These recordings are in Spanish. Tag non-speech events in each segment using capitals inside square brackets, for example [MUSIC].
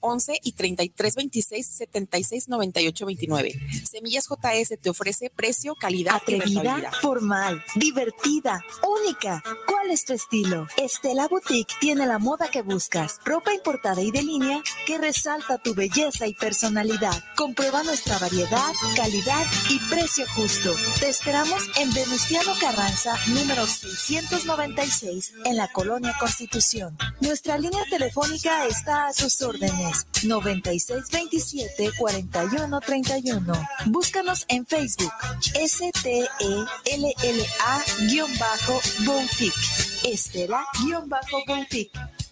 11 y 33 26 76 98 29. Semillas JS te ofrece precio, calidad Atrevida, formal, divertida, única. ¿Cuál es tu estilo? Estela Boutique tiene la moda que buscas. Ropa importada y de línea que resalta tu belleza y personalidad. Comprueba nuestra variedad, calidad y precio justo. Te esperamos en Venustiano Carranza, número 696, en la Colonia Constitución. Nuestra línea telefónica está a sus órdenes. 9627-4131. Búscanos en Facebook. S-T-E-L-L-A-Boutique. Estela-Boutique.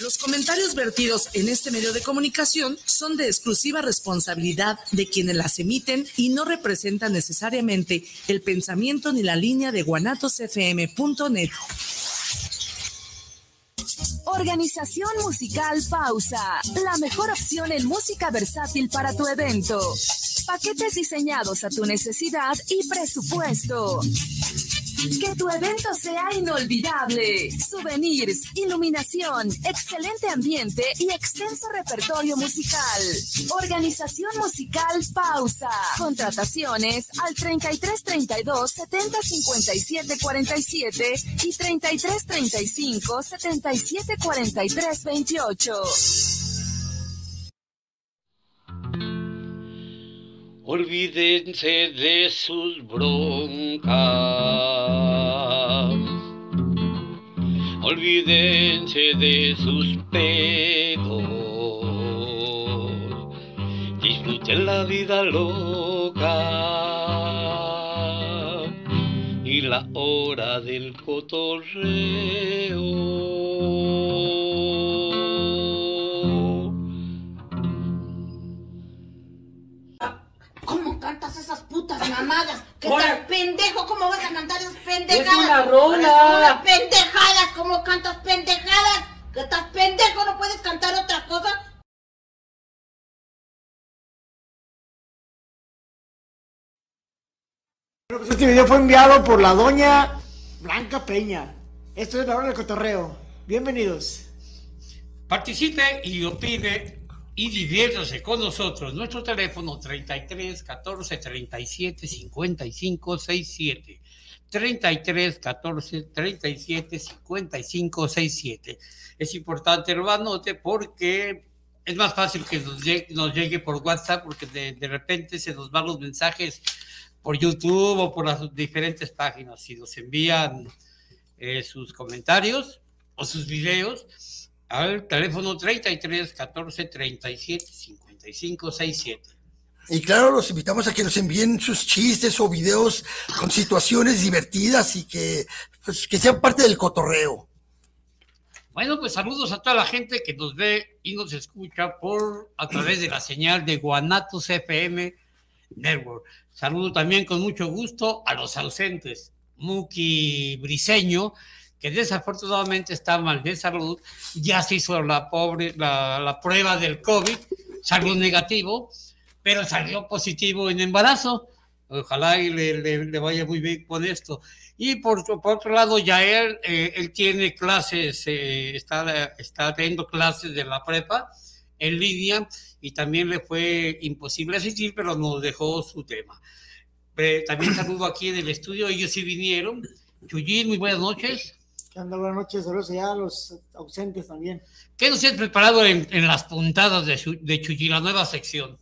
Los comentarios vertidos en este medio de comunicación son de exclusiva responsabilidad de quienes las emiten y no representan necesariamente el pensamiento ni la línea de guanatosfm.net. Organización Musical Pausa, la mejor opción en música versátil para tu evento. Paquetes diseñados a tu necesidad y presupuesto. Que tu evento sea inolvidable. Souvenirs, iluminación, excelente ambiente y extenso repertorio musical. Organización musical Pausa. Contrataciones al 33 32 70 57 47 y 33 35 77 43 28. Olvídense de sus broncas. Olvídense de sus pedos. Disfruten la vida loca y la hora del cotorreo. ¿Cómo cantas esas putas mamadas? ¿Qué Hola. tal pendejo? ¿Cómo vas a cantar esas pendejadas? una rola. Pendejadas. ¿Cómo cantas pendejadas? ¿Que estás pendejo? ¿No puedes cantar otra cosa? Pues este video fue enviado por la doña Blanca Peña. Esto es la hora del cotorreo. Bienvenidos. Participe y opine y diviértase con nosotros. Nuestro teléfono 33 14 37 55 67. 33 14 37 55 67. Es importante lo anote porque es más fácil que nos llegue, nos llegue por WhatsApp porque de, de repente se nos van los mensajes por YouTube o por las diferentes páginas. Si nos envían eh, sus comentarios o sus videos al teléfono 33 14 37 55 67. Y claro, los invitamos a que nos envíen sus chistes o videos con situaciones divertidas y que, pues, que sean parte del cotorreo. Bueno, pues saludos a toda la gente que nos ve y nos escucha por a través de la señal de Guanatos FM Network. Saludo también con mucho gusto a los ausentes. Muki Briseño, que desafortunadamente está mal de salud, ya se hizo la, pobre, la, la prueba del COVID, salió negativo, pero salió positivo en embarazo. Ojalá y le, le- le vaya muy bien con esto. Y por, por otro lado, ya él, eh, él tiene clases, eh, está, está teniendo clases de la prepa en línea y también le fue imposible asistir, pero nos dejó su tema. Eh, también saludo aquí en el estudio, ellos sí vinieron. Chuyín, muy buenas noches. Buenas noches. Saludos allá a los ausentes también. ¿Qué nos tienes preparado en, en las puntadas de, de Chuyín, la nueva sección?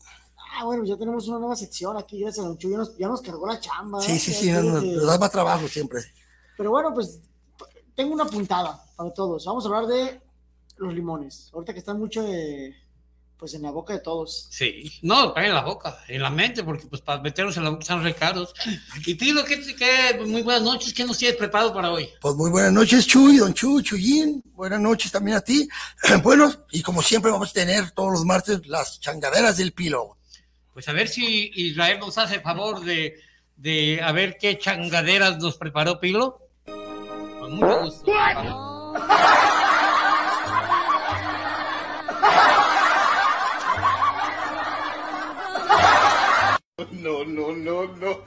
Ah, bueno, ya tenemos una nueva sección aquí. Gracias a Chuy. Ya nos, ya nos cargó la chamba. Sí, ¿eh? sí, Ya sí, nos, nos da más trabajo siempre. Pero bueno, pues tengo una puntada para todos. Vamos a hablar de los limones. Ahorita que están mucho de, pues en la boca de todos. Sí, no, en la boca, en la mente, porque pues para meterlos en la boca son recaros. Y pido que, que muy buenas noches, ¿qué nos tienes preparado para hoy? Pues muy buenas noches, Chuy, don Chuy, Chuyín. Buenas noches también a ti. [CLEARS THROAT] Bueno, y como siempre vamos a tener todos los martes las changaderas del pilo. Pues a ver si Israel nos hace favor de, de a ver qué changaderas nos preparó Pilo. Con mucho gusto. [LAUGHS] no no no no.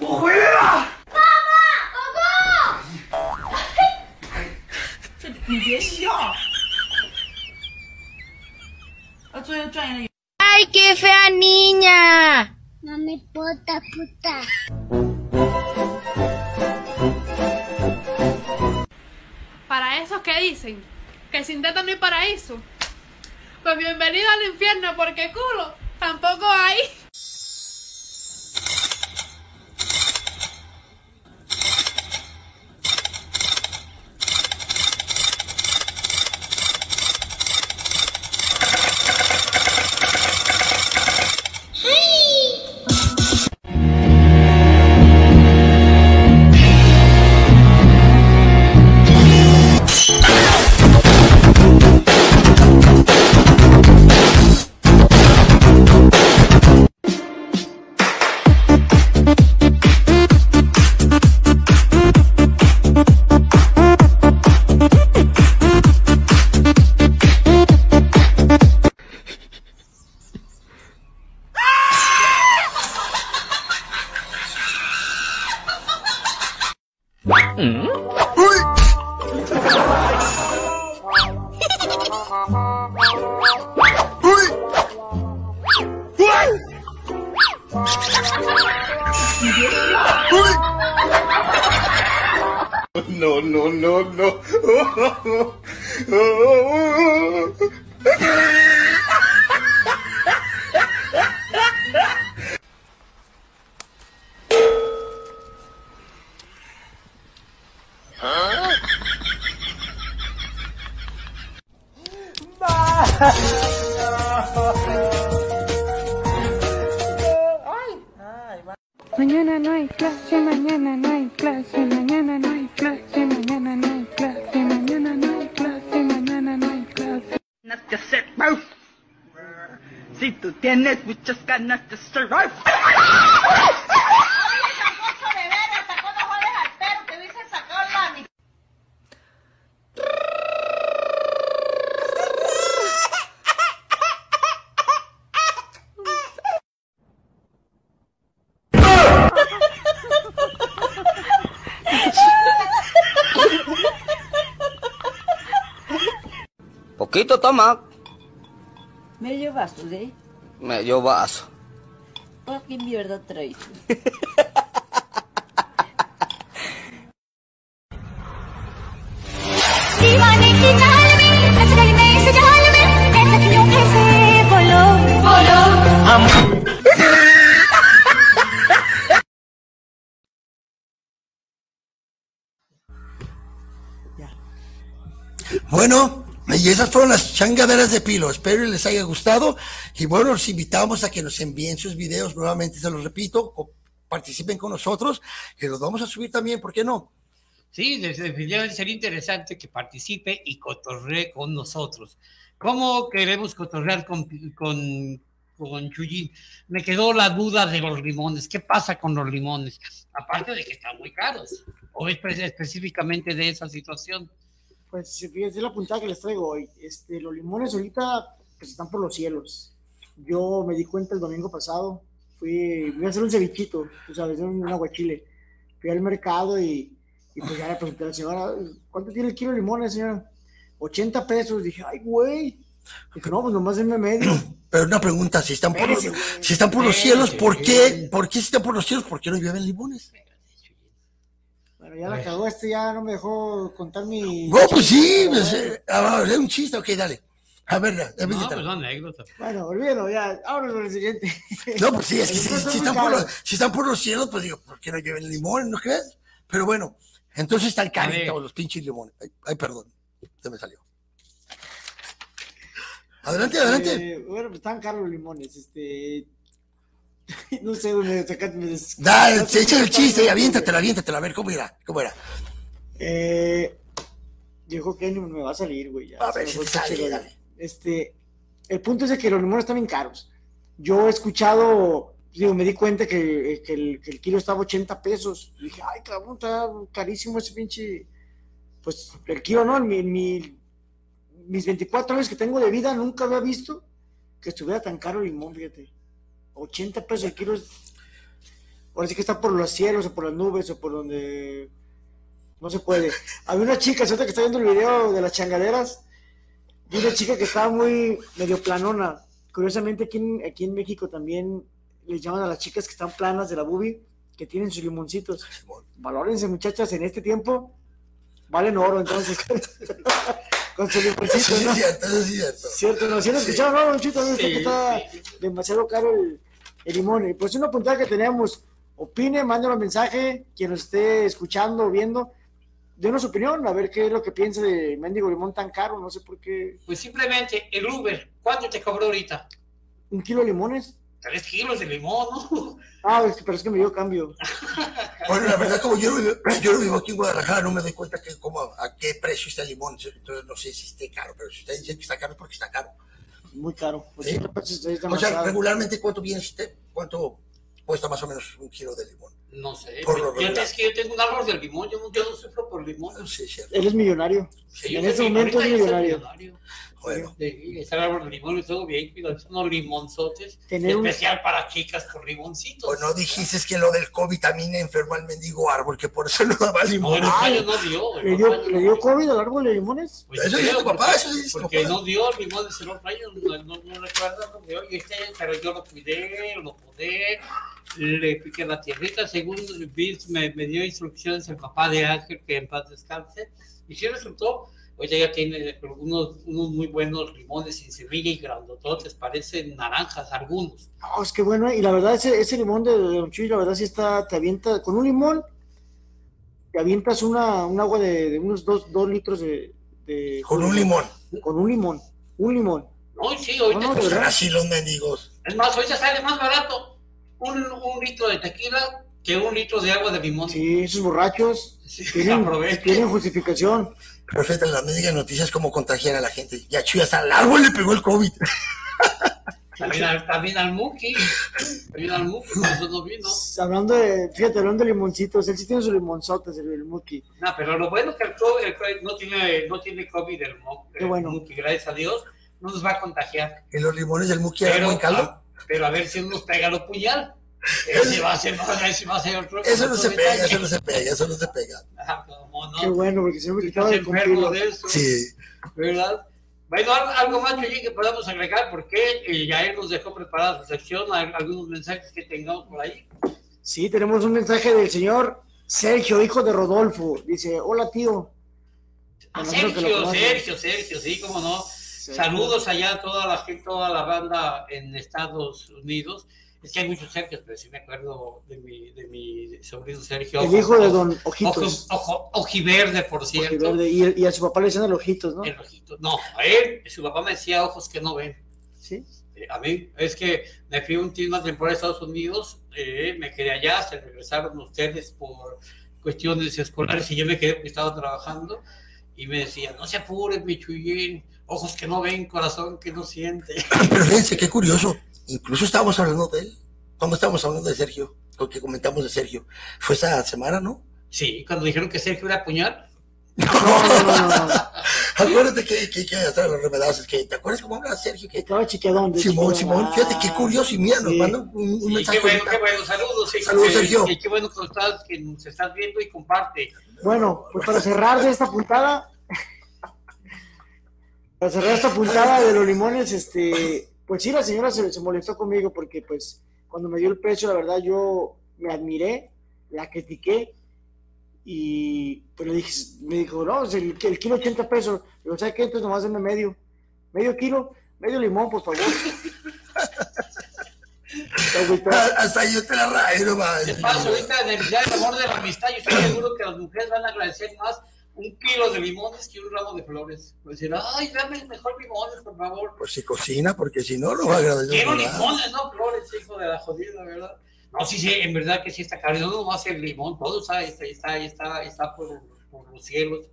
我回来了爸爸老公这你别笑 ¡Ay, qué fea niña! Mami, puta, puta. ¿Para eso qué dicen? ¿Que sin teta no hay paraíso? Pues bienvenido al infierno, porque culo tampoco hay. Clase, mañana no hay clase, mañana no hay clase, mañana no hay clase, mañana no hay clase. ganas de hacer wow. Si tú tienes muchas ganas de hacer wow. Poquito, toma. Medio vaso, ¿eh? Medio vaso. ¿Para qué mierda traes? [LAUGHS] changaderas de Pilo. Espero que les haya gustado. Y bueno, los invitamos a que nos envíen sus videos. Nuevamente se los repito, o participen con nosotros, que los vamos a subir también, ¿por qué no? Sí, definitivamente sería interesante que participe y cotorree con nosotros. ¿Cómo queremos cotorrear con, con, con Chuyín? Me quedó la duda de los limones. ¿Qué pasa con los limones? Aparte de que están muy caros. ¿O es específicamente de esa situación? Pues fíjense la puntada que les traigo hoy. Este, los limones ahorita pues, están por los cielos. Yo me di cuenta el domingo pasado. Fui, voy a hacer un cevichito, tú sabes, un aguachile. Fui al mercado y, y pues ya le pregunté a la señora, ¿cuánto tiene el kilo de limones, señora? 80 pesos. Dije, ay, güey. Dije, no, pues nomás denme medio. [CLEARS THROAT] Pero una pregunta, si están por los, si están por los cielos, ¿por qué, por qué si están por los cielos, por qué no llueven limones? Bueno, ya la cagó este, ya no me dejó contar mi... No, pues sí, pues, eh, a ver, es un chiste, ok, dale. A ver, a ver, No, pues anécdota. Bueno, olvídalo, ya. Ahora con el siguiente. [LAUGHS] No, pues sí, es que si, están por los, si están por los cielos, pues digo, ¿por qué no lleven limones, no crees? Pero bueno, entonces están ver. caritos los pinches limones. Ay, ay, perdón, se me salió. Adelante, adelante. Eh, bueno, pues estaban caros los limones, este... [LAUGHS] No sé, me sacaste... Me des- Dale, no sé echa el chiste aviéntatela, aviéntatela. A ver, ¿cómo era? ¿Cómo era? Eh, yo que me va a salir, güey. ya, A se ver si sale, dale. Este, el punto es de que los limones están bien caros. Yo he escuchado, digo, me di cuenta que, que el, que el kilo estaba 80 pesos. Y dije, ay, cabrón, está carísimo ese pinche. Pues el kilo, ¿no? En mi, mi- mis 24 años que tengo de vida nunca había visto que estuviera tan caro el limón, fíjate. 80 pesos el kilo. es- Ahora sí que está por los cielos o por las nubes o por donde no se puede. Había una chica, ahorita que está viendo el video de las changaderas, una chica que estaba muy medio planona. Curiosamente, aquí en, aquí en México también les llaman a las chicas que están planas de la bubi, que tienen sus limoncitos. Valórense, muchachas, en este tiempo valen oro, entonces. [LAUGHS] con su limoncito, sí ¿no? es cierto, es cierto. Cierto, ¿no? ¿Sí lo escucharon, no, está demasiado caro el, el limón. Y pues una puntada que tenemos, opine, mande un mensaje, quien nos esté escuchando o viendo, denos su opinión, a ver qué es lo que piensa de mendigo limón tan caro, no sé por qué. Pues simplemente el Uber, ¿cuánto te cobró ahorita? ¿Un kilo de limones? Tres kilos de limón, ¿no? Ah, es que, pero es que me dio cambio. [LAUGHS] Bueno, la verdad, como yo no, vivo, yo no vivo aquí en Guadalajara, no me doy cuenta que como a qué precio está el limón. Entonces no sé si esté caro, pero si usted dice que está caro es porque está caro. Muy caro. ¿Sí? 80 pesos es O sea, regularmente, ¿cuánto viene usted? ¿Cuánto cuesta más o menos un kilo de limón? No sé. Por lo Yo, es que yo tengo un árbol del limón, yo no, yo no sufro por limón. Sí, cierto. Él es millonario. Sí, en mi- momento es millonario. Bueno. El árbol de limón y todo bien, cuidado, son unos limonzotes. Especial para chicas por limoncitos. O no dijiste que lo del COVID también enfermó al mendigo árbol, que por eso no daba limón. No, el payo no dio. ¿Le dio, ¿Le no dio COVID al árbol de limones? Pues Eso dice tu porque- papá, eso dice Porque papá. no dio el limón de Cerro Rayo, no, no, no recuerdo, no dio, y este, pero yo lo cuidé, lo podé, le piqué la tierrita, según Vince me, me dio instrucciones el papá de Ángel, que en paz descanse, y sí resultó, oye, ya tiene unos, unos muy buenos limones sin semilla y grandototes, parecen naranjas algunos. No, es que bueno, y la verdad, ese, ese limón de, de Don Chuy, la verdad sí está, te avienta, con un limón, te avientas una, un agua de, de unos dos, dos litros de, de Con un limón. Con un limón, un limón. No, sí, ahorita, No, no, verdad. así los mendigos. es más, ahorita sale más barato un, un litro de tequila que un litro de agua de limón. Sí, esos borrachos tienen, aprovechen. tienen justificación. Perfecto, las mendigas noticias cómo contagiar a la gente. Ya Chuy hasta al árbol le pegó el COVID. [LAUGHS] También al, también al Muki, también al Muki, por eso no vino. Hablando de, fíjate, hablando de limoncitos, él sí tiene sus limonzotes, el, el Muki. No, pero lo bueno que el COVID, el COVID no, tiene, no tiene COVID el, el bueno. Muki, gracias a Dios, no nos va a contagiar. ¿Y los limones del Muki buen caldo? a, pero a ver si nos pega lo puñal. Ese va a ser, ese va a ser otro. Eso no se pega, eso no se pega, eso no se pega. Ah, cómo no. Qué bueno, porque si no me quitaba Estás de enfermo cumplirlo. de eso. Sí. ¿Verdad? Bueno, algo, más, Chuyín, que podamos agregar, porque eh, ya él nos dejó preparada su sección, al- algunos mensajes que tengamos por ahí. Sí, tenemos un mensaje del señor Sergio, hijo de Rodolfo. Dice, hola tío. Ah, que lo Sergio. Sergio, Sergio, sí, cómo no. Saludos allá a toda la gente, toda la banda en Estados Unidos. Es que hay muchos Sergios, pero sí me acuerdo de mi, de mi sobrino Sergio. El hijo de don Ojitos. ojos- ojo- ojiverde, por cierto. Ojiverde, Y, y a su papá le decían el ojitos, ¿no? El ojito. No, a él, su papá me decía ojos que no ven. Sí. Eh, A mí, es que me fui un tiempo una temporada a Estados Unidos, eh, me quedé allá, se regresaron ustedes por cuestiones escolares y yo me quedé porque estaba trabajando y me decía, no se apure, mi Chuyín, ojos que no ven, corazón que no siente. Pero fíjense, qué curioso. Incluso estábamos hablando de él. ¿Cómo estábamos hablando de Sergio? Lo que comentamos de Sergio. Fue esa semana, ¿no? Sí, cuando dijeron que Sergio era puñal. [LAUGHS] Acuérdate que, que, que hasta los remedazos, que ¿te acuerdas cómo hablaba Sergio? Que Estaba chiquedón. de Simón, chiquedón. Simón, fíjate qué curioso y mira, nos Sí. manda un, un Y mensaje. qué bueno, ahorita. qué bueno, saludos. sí, Saludos, que- Sergio. que qué bueno que, estás, que nos estás viendo y comparte. Bueno, pues para cerrar de esta puntada, [LAUGHS] para cerrar esta puntada de los limones, este, pues sí, la señora se, se molestó conmigo porque pues cuando me dio el precio, la verdad yo me admiré, la critiqué y pues le dije, me dijo, no, el, el kilo 80 pesos. Digo, ¿sabes qué? Entonces nomás denme medio, medio kilo, medio limón, por favor. [LAUGHS] Ah, Hasta yo te la rayo, De paso, ahorita en el Amor de la Amistad, yo estoy seguro que las mujeres van a agradecer más un kilo de limones que un ramo de flores. Pues decir, ay, dame mejor limones, por favor. Pues si cocina, porque si no, no va a agradar. Quiero limones, no flores, hijo de la jodida, ¿verdad? No, sí, sí, en verdad que sí está caro. No nomás el limón, todo está, está, está, está, está por, por los cielos.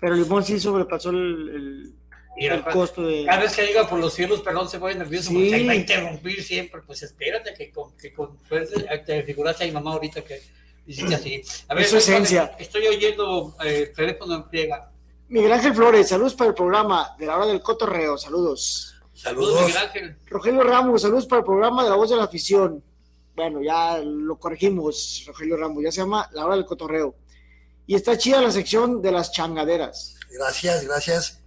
Pero el limón sí sobrepasó el, el, Mira, el costo de... Cada vez que diga por los cielos, perdón, se pone nervioso Sí. porque se va a interrumpir siempre. Pues espérate que con, que con fuerza, te figuraste a mi mamá ahorita que hiciste así. A Es su esencia. Estoy oyendo eh, teléfono en friega. Miguel Ángel Flores, saludos para el programa de la hora del cotorreo, saludos. Saludos, Miguel Ángel. Rogelio Ramos, saludos para el programa de la voz de la afición. Bueno, ya lo corregimos, Rogelio Ramos, ya se llama la hora del cotorreo. Y está chida la sección de las changaderas. Gracias, gracias.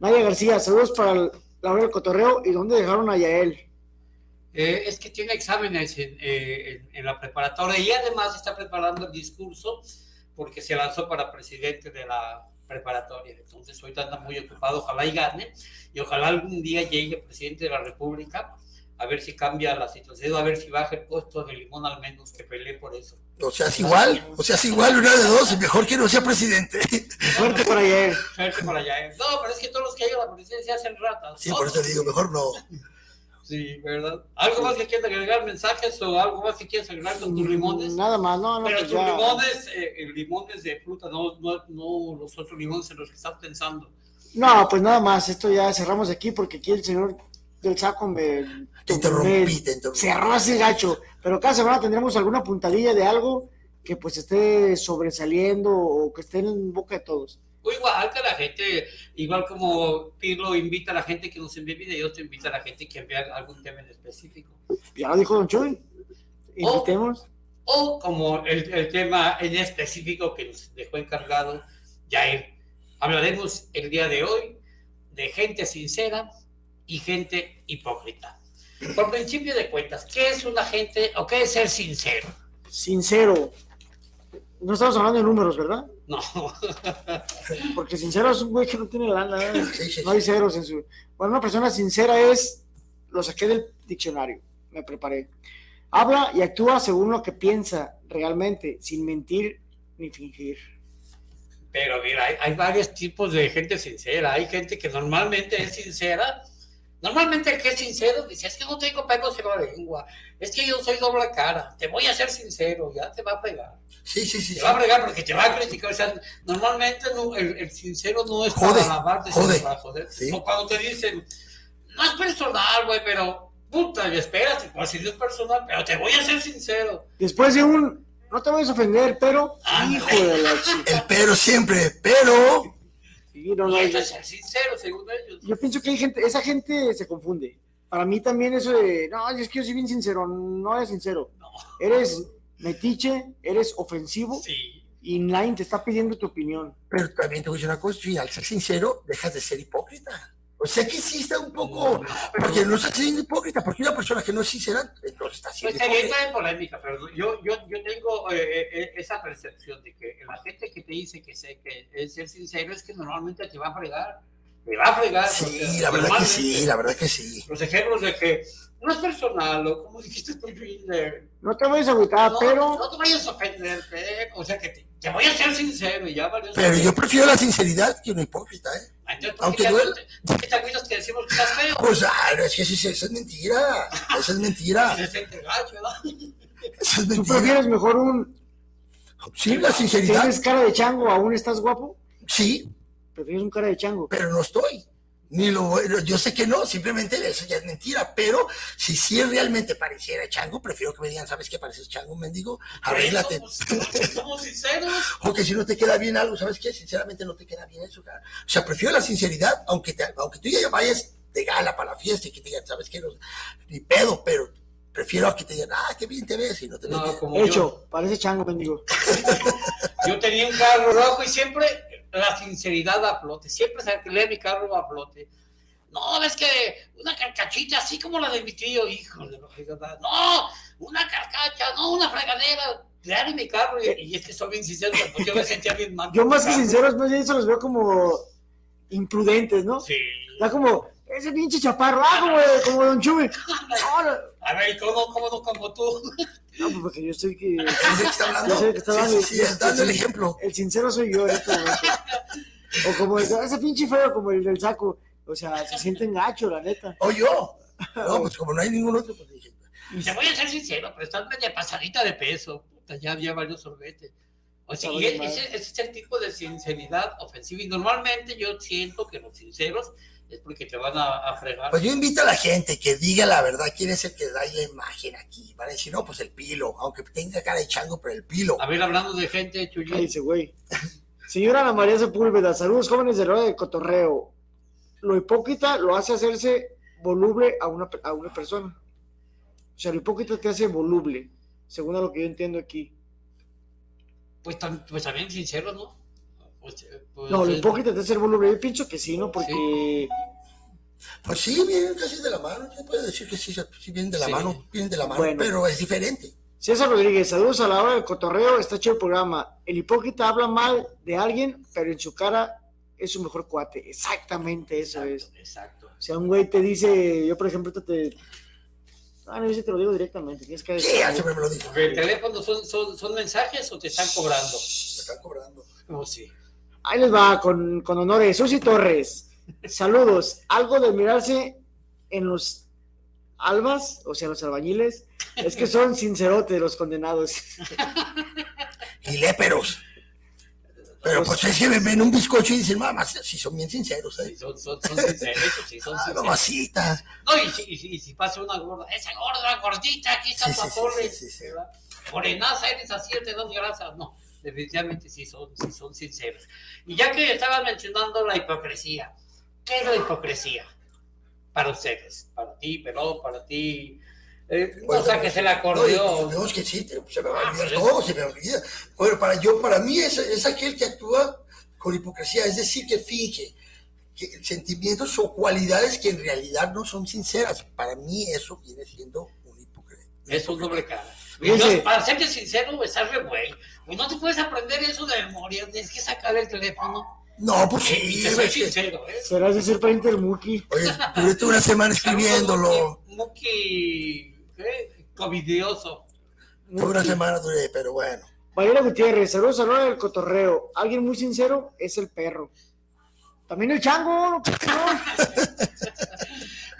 Nadia García, saludos para el- la hora del cotorreo. ¿Y dónde dejaron a Yael? Eh, es que tiene exámenes en, eh, en- en la preparatoria y además está preparando el discurso porque se lanzó para presidente de la preparatoria. Entonces, ahorita anda muy ocupado. Ojalá y gane y ojalá algún día llegue presidente de la República a ver si cambia la situación, a ver si baja el costo del limón al menos, que pelee por eso. O sea, es igual, o sea, es igual, una de dos, mejor que no sea presidente. Fuerte para Yael. Suerte para allá. ¿eh? No, pero es que todos los que llegan a la presidencia hacen ratas. Sí, por eso digo, mejor no. Sí, ¿verdad? ¿Algo más que quieras agregar mensajes o algo más que quieras agregar con tus limones? Nada más, no, no, Pero pues tus ya. limones, eh, eh, limones de fruta, no, no, no los otros limones en los que estás pensando. No, pues nada más, esto ya cerramos aquí porque aquí el señor del saco me, Te interrumpí, me te interrumpí. cerró así gacho. Pero cada semana tendremos alguna puntadilla de algo que pues esté sobresaliendo o que esté en boca de todos. O igual que la gente, igual como Pirlo invita a la gente que nos envíe videos, te invita a la gente que envíe algún tema en específico. Ya lo dijo Don Chuy. Invitemos. O como el, el tema en específico que nos dejó encargado Jair. Hablaremos el día de hoy de gente sincera y gente hipócrita. Por principio de cuentas, ¿qué es una gente o qué es ser sincero? Sincero. No estamos hablando de números, ¿verdad? No. [LAUGHS] Porque sincero es un güey que no tiene lana. ¿eh? No hay ceros en su. Bueno, una persona sincera es. Lo saqué del diccionario. Me preparé. Habla y actúa según lo que piensa realmente, sin mentir ni fingir. Pero mira, hay, hay varios tipos de gente sincera. Hay gente que normalmente es sincera. Normalmente el que es sincero dice, es que no tengo pelos en la lengua, es que yo soy doble cara, te voy a ser sincero, ya te va a pegar. Sí, sí, sí. Te va a fregar porque te va a criticar. O sea, normalmente no- el, el sincero no es Jode, para sino jode. para joder. Sí. O cuando te dicen, no es personal, güey, pero puta, y espérate, pues si no es personal, pero te voy a ser sincero. Después de un. No te vayas a ofender, pero. Hijo de la [LAUGHS] chica. El pero siempre, pero. Sí, no, no, yo, es ser sincero, según ellos. yo pienso que hay gente. Esa gente se confunde. Para mí también eso de. No, es que yo soy bien sincero. No eres sincero. Eres metiche, eres ofensivo. Y nadie te está pidiendo tu opinión. Pero también te voy a decir una cosa, y al ser sincero, dejas de ser hipócrita. O sea que sí está un poco, porque no estás siendo hipócrita, porque una persona que no es sincera, entonces está Pues siendo sería hipócrita. en polémica, pero yo, yo, yo tengo eh, eh, esa percepción de que la gente que te dice que, que es ser sincero es que normalmente te va a fregar. Te va a fregar. Sí, la verdad que sí, la verdad que sí. Los ejemplos de que no es personal, o como dijiste tú, No te vayas a agüitar, no, pero. no te vayas a ofenderte, o sea que te, te voy a ser sincero y ya valió. Pero yo prefiero la sinceridad que una hipócrita, ¿eh? Entonces, ¿por aunque qué te-. ¿por qué te agüitas que decimos que estás feo? Pues, ah, no, es que eso, es- eso es mentira. Eso es mentira. [LAUGHS] Eso es ¿Tú mentira. prefieres mejor un. Sí, la sinceridad. ¿Tienes cara de chango aún estás guapo? Sí, Prefieres un cara de chango. pero no estoy. Ni lo, yo sé que no, simplemente eso ya es mentira, pero si sí realmente pareciera chango, prefiero que me digan, ¿sabes qué pareces chango, mendigo? Arréglate. Somos sinceros. [LAUGHS] O que si no te queda bien algo, ¿sabes qué? Sinceramente no te queda bien eso, cara. O sea, prefiero la sinceridad, aunque, te, aunque tú ya vayas de gala para la fiesta y que te digan, ¿sabes qué? No, ni pedo, pero prefiero a que te digan, ah, qué bien te ves y no te ves No, bien. como Hecho, parece chango, mendigo. [LAUGHS] Yo tenía un carro rojo y siempre la sinceridad a flote. Siempre se alquilé mi carro a flote. No, es que una carcachita así como la de mi tío, hijo de la fregada. No, una carcacha, no, una fregadera. Claro, mi carro. Y, y es que soy bien sincero, porque yo me sentía bien mal. Yo más que sinceros, más bien eso los veo como imprudentes, ¿no? Sí. Da como, ese pinche chaparro, ah, como, como Don Chuy. A ver, ¿cómo, cómo no como tú? no, pues porque yo estoy que. [LAUGHS] ¿De qué está hablando? Yo soy el que está Sí, dando, sí, sí, está dando el ejemplo. El sincero soy yo este momento. O como el- ese pinche feo, como el del saco. O sea, se sienten gacho, la neta. O yo. No, pues como no hay ningún otro, pues dije. Te voy a ser sincero, pero estás media pasadita de peso. Puta, ya había varios sorbetes. O sea, y ese es el tipo de sinceridad ofensiva. Y normalmente yo siento que los sinceros es porque te van a, a fregar. Pues yo invito a la gente que diga la verdad, quién es el que da la imagen aquí. Van a decir, no, pues el pilo, aunque tenga cara de chango, pero el pilo. A ver, hablando de gente, Chuyín. Cállese, güey. Señora Ana María Sepúlveda, saludos jóvenes de Rueda de Cotorreo. Lo hipócrita lo hace hacerse voluble a una, a una persona. O sea, lo hipócrita te hace voluble, según a lo que yo entiendo aquí. Pues, pues también sincero, ¿no? Pues, No, lo es- hipócrita te hace voluble. Yo pienso que sí, ¿no? Porque Pues sí, vienen casi de la mano. Se puede decir que sí, sí vienen de la Sí. mano, vienen de la mano, Bueno. pero es diferente. César Rodríguez, saludos a la hora del cotorreo, está chido el programa. El hipócrita habla mal de alguien, pero en su cara es su mejor cuate. Exactamente eso es. Exacto. O sea, un güey te dice, yo por ejemplo te... Ah, no, yo sí te lo digo directamente, tienes que... Sí, ya siempre me lo dijo. ¿El teléfono son, son, son mensajes o te están cobrando? Me están cobrando. Oh, sí. Ahí les va, con, con honores. Susi Torres, saludos. Algo de mirarse en los albas, o sea, los albañiles, es que son sincerotes los condenados. Y léperos. Pero pues es que me ven un bizcocho y dicen, mamá, si son bien sinceros, ¿eh? Son, son, son sinceros, sí, son Ah, sinceros. mamacita. No, y si, y si, y si pasa una gorda, esa gorda, gordita, aquí está Sí, tu sí, sí, torre. sí, sí, sí. ¿verdad? Morenaza, eres así, te das grasa. No, definitivamente sí son, sí son sinceros. Y ya que estabas mencionando la hipocresía, ¿qué es la hipocresía? Para ustedes, para ti, pero para ti. Eh, no saques el acordeón. No, es que sí, se me va a Ah, olvidar pero- todo, se me olvida. Bueno, para yo, para mí es, es aquel que actúa con hipocresía, es decir, que finge que sentimientos o cualidades que en realidad no son sinceras. Para mí eso viene siendo un hipócrita. Es un doble cara. Yo, para serte sincero, estás re güey. No te puedes aprender eso de memoria, tienes que sacar el teléfono. No, pues sí, te soy sincero, ¿eh? Serás decir para Intermuki. Oye, duré toda una semana escribiéndolo. Muki, ¿qué? Covidioso. Toda una semana duré, pero bueno. Valeria Gutiérrez, saludos a la hora del cotorreo. Alguien muy sincero es el perro. También el chango. [LAUGHS]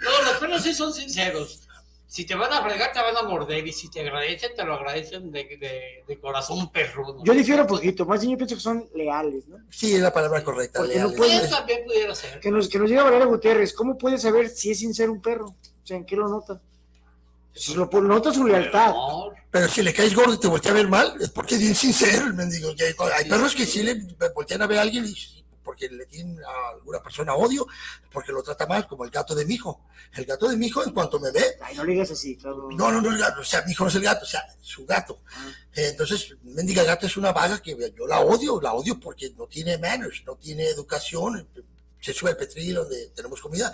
No, los perros sí son sinceros. Si te van a fregar, te van a morder. Y si te agradecen, te lo agradecen de, de, de corazón perruno. Yo difiero poquito, más bien yo pienso que son leales, ¿no? Sí, es la palabra correcta. Porque no leales. puede- Eso también pudiera ser. Que nos, que nos diga Valeria Gutiérrez, ¿cómo puedes saber si es sincero un perro? O sea, ¿en qué lo nota? Si lo nota su lealtad. Pero si le caes gordo y te voltea a ver mal, es porque es bien sincero el mendigo. Hay, perros que sí le voltean a ver a alguien y porque le tienen a alguna persona odio, porque lo trata mal, como el gato de mi hijo. El gato de mi hijo, en cuanto me ve, Ay, no le digas así, claro. no, no, no, el gato, o sea, mi hijo no es el gato, o sea, su gato. Eh, Entonces, mendiga gato es una vaga que yo la odio, la odio porque no tiene manners, no tiene educación, se sube al petril donde tenemos comida,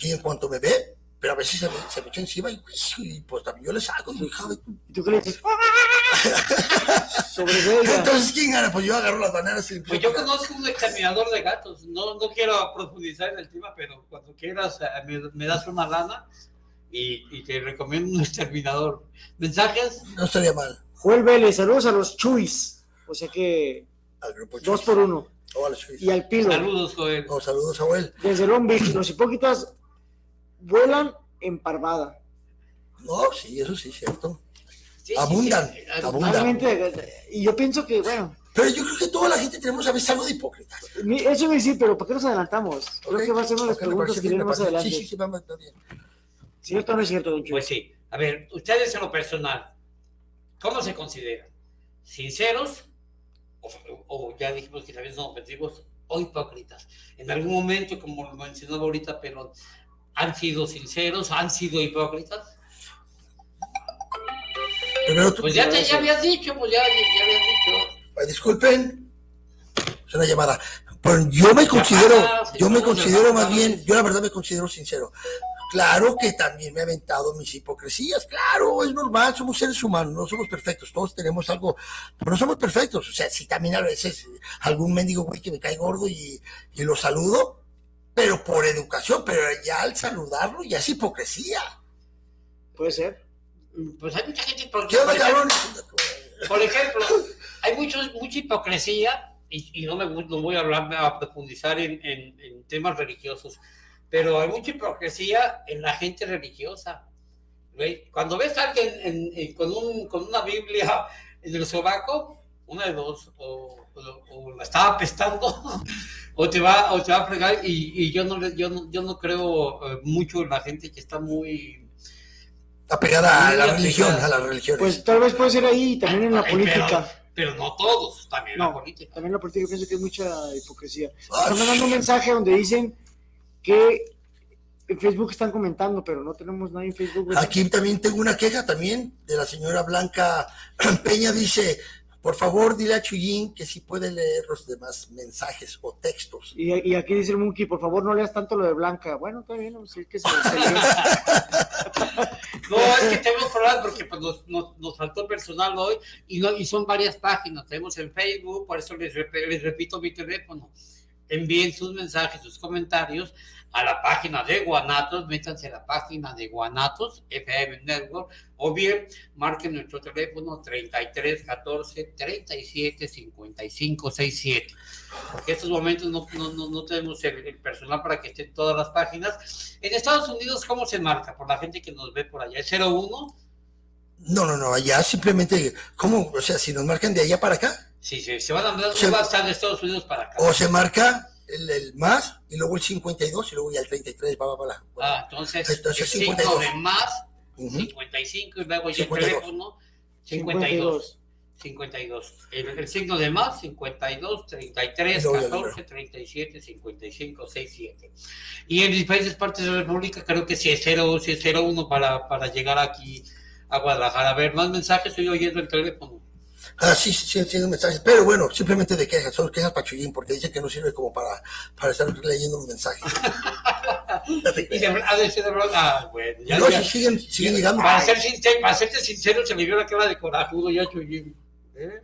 y en cuanto me ve, pero a veces se me, se me echa encima y, y, pues también yo le saco, hija ¿Y tú qué le dices? [LAUGHS] Entonces, ¿quién gana? Pues yo agarro las bananas y... Pues yo conozco un exterminador de gatos. No, no quiero profundizar en el tema, pero cuando quieras eh, me, me das una lana y, y te recomiendo un exterminador. ¿Mensajes? No estaría mal. Joel Vélez, saludos a los Chuis. O sea que Al grupo dos por uno. Oh, a los Chuis. Y al Pilo. Saludos, Joel. Oh, saludos, Joel. Desde Long Beach, los hipócritas vuelan en parvada. No, sí, eso sí es cierto. Sí, abundan, sí, sí. abundan. Realmente, y yo pienso que, bueno, Pero yo creo que toda la gente tenemos a veces algo de hipócrita. eso me dice, pero ¿por qué nos adelantamos? Creo que va a ser una de las preguntas que parece- adelante. Sí, sí, sí, vamos, está bien. ¿Cierto o no es cierto, don Chuy? Pues sí. A ver, ustedes en lo personal, ¿cómo se consideran? ¿Sinceros? O, o ya dijimos que también son ofensivos o hipócritas. En algún momento, como lo mencionaba ahorita, pero ¿han sido sinceros? ¿Han sido hipócritas? Primero tú. Pues ya, te, ya habías dicho, pues ya, ya habías dicho. Disculpen. Es una llamada. Pero yo me considero, yo me considero más bien, yo la verdad me considero sincero. Claro que también me he aventado mis hipocresías, claro, es normal, somos seres humanos, no somos perfectos, todos tenemos algo, pero no somos perfectos. O sea, si también a veces algún mendigo güey que me cae gordo y, y lo saludo, pero por educación, pero ya al saludarlo ya es hipocresía. Puede ser. Pues hay mucha gente por, ¿Qué onda, por ejemplo, por ejemplo, hay mucho, mucha hipocresía y, y no me no voy a hablar a profundizar en, en- en temas religiosos, pero hay mucha hipocresía en la gente religiosa. ¿Ve? Cuando ves a alguien en- en- con, un, con una Biblia en el sobaco, una de dos, o, o- o la estaba apestando, [LAUGHS] o te va, o te va a fregar, y, y yo, no, le- yo, no, yo no creo eh, mucho en la gente que está muy Apegada a la religión, a las religiones. Pues tal vez puede ser ahí y también en la Ay, política. Pero no todos, también la No, política. también la política pienso que hay mucha hipocresía. Ah, Están mandando un mensaje donde dicen que en Facebook están comentando, pero no tenemos nada en Facebook. Aquí también tengo una queja también de la señora Blanca [CLEARS THROAT] Peña. Dice, por favor, dile a Chuyín que si puede leer los demás mensajes o textos. Y, y aquí dice el Monkey, por favor no leas tanto lo de Blanca. Bueno, está bien, no sé que se, se lee. [LAUGHS] No, es que tenemos problemas porque pues, nos, nos, nos faltó personal hoy y, no, y son varias páginas. Tenemos en Facebook, por eso les, rep- les repito mi teléfono. Envíen sus mensajes, sus comentarios a la página de Guanatos, métanse a la página de Guanatos, FM Network, o bien marquen nuestro teléfono 33 14 37 55 67. Porque en estos momentos no, no, no, no tenemos el, el personal para que estén todas las páginas. En Estados Unidos, ¿cómo se marca? Por la gente que nos ve por allá. ¿Es 01? No, no, no, allá simplemente, ¿cómo? O sea, si nos marcan de allá para acá, Sí, sí, se van a mandar Se- un WhatsApp de Estados Unidos para acá. o se marca el, el más, y luego el 52, y luego ya el 33, va, va, va, va. Ah, entonces, Entonces, el signo 52. de más, Ujú. 55, y luego ya el 52. teléfono, 52. 52. El, el signo de más, 52, 33, Y luego ya el 14, 37, 55, 67. Y en diferentes partes de la República creo que sí es 0, sí es 01 para, para llegar aquí a Guadalajara. A ver, más mensajes, estoy oyendo el teléfono. Ah, sí, sí, sí, tiene mensajes, pero bueno, simplemente de quejas, son quejas para Chuyín, porque dice que no sirve como para, para estar leyendo los mensajes. [LAUGHS] Y de, ha de ser de broma. Ah, bueno, ya, No, ya. sí, siguen, siguen llegando. Para, ser sincero, para serte sincero, se le vio la cara de corajudo ya, Chuyín. ¿Eh?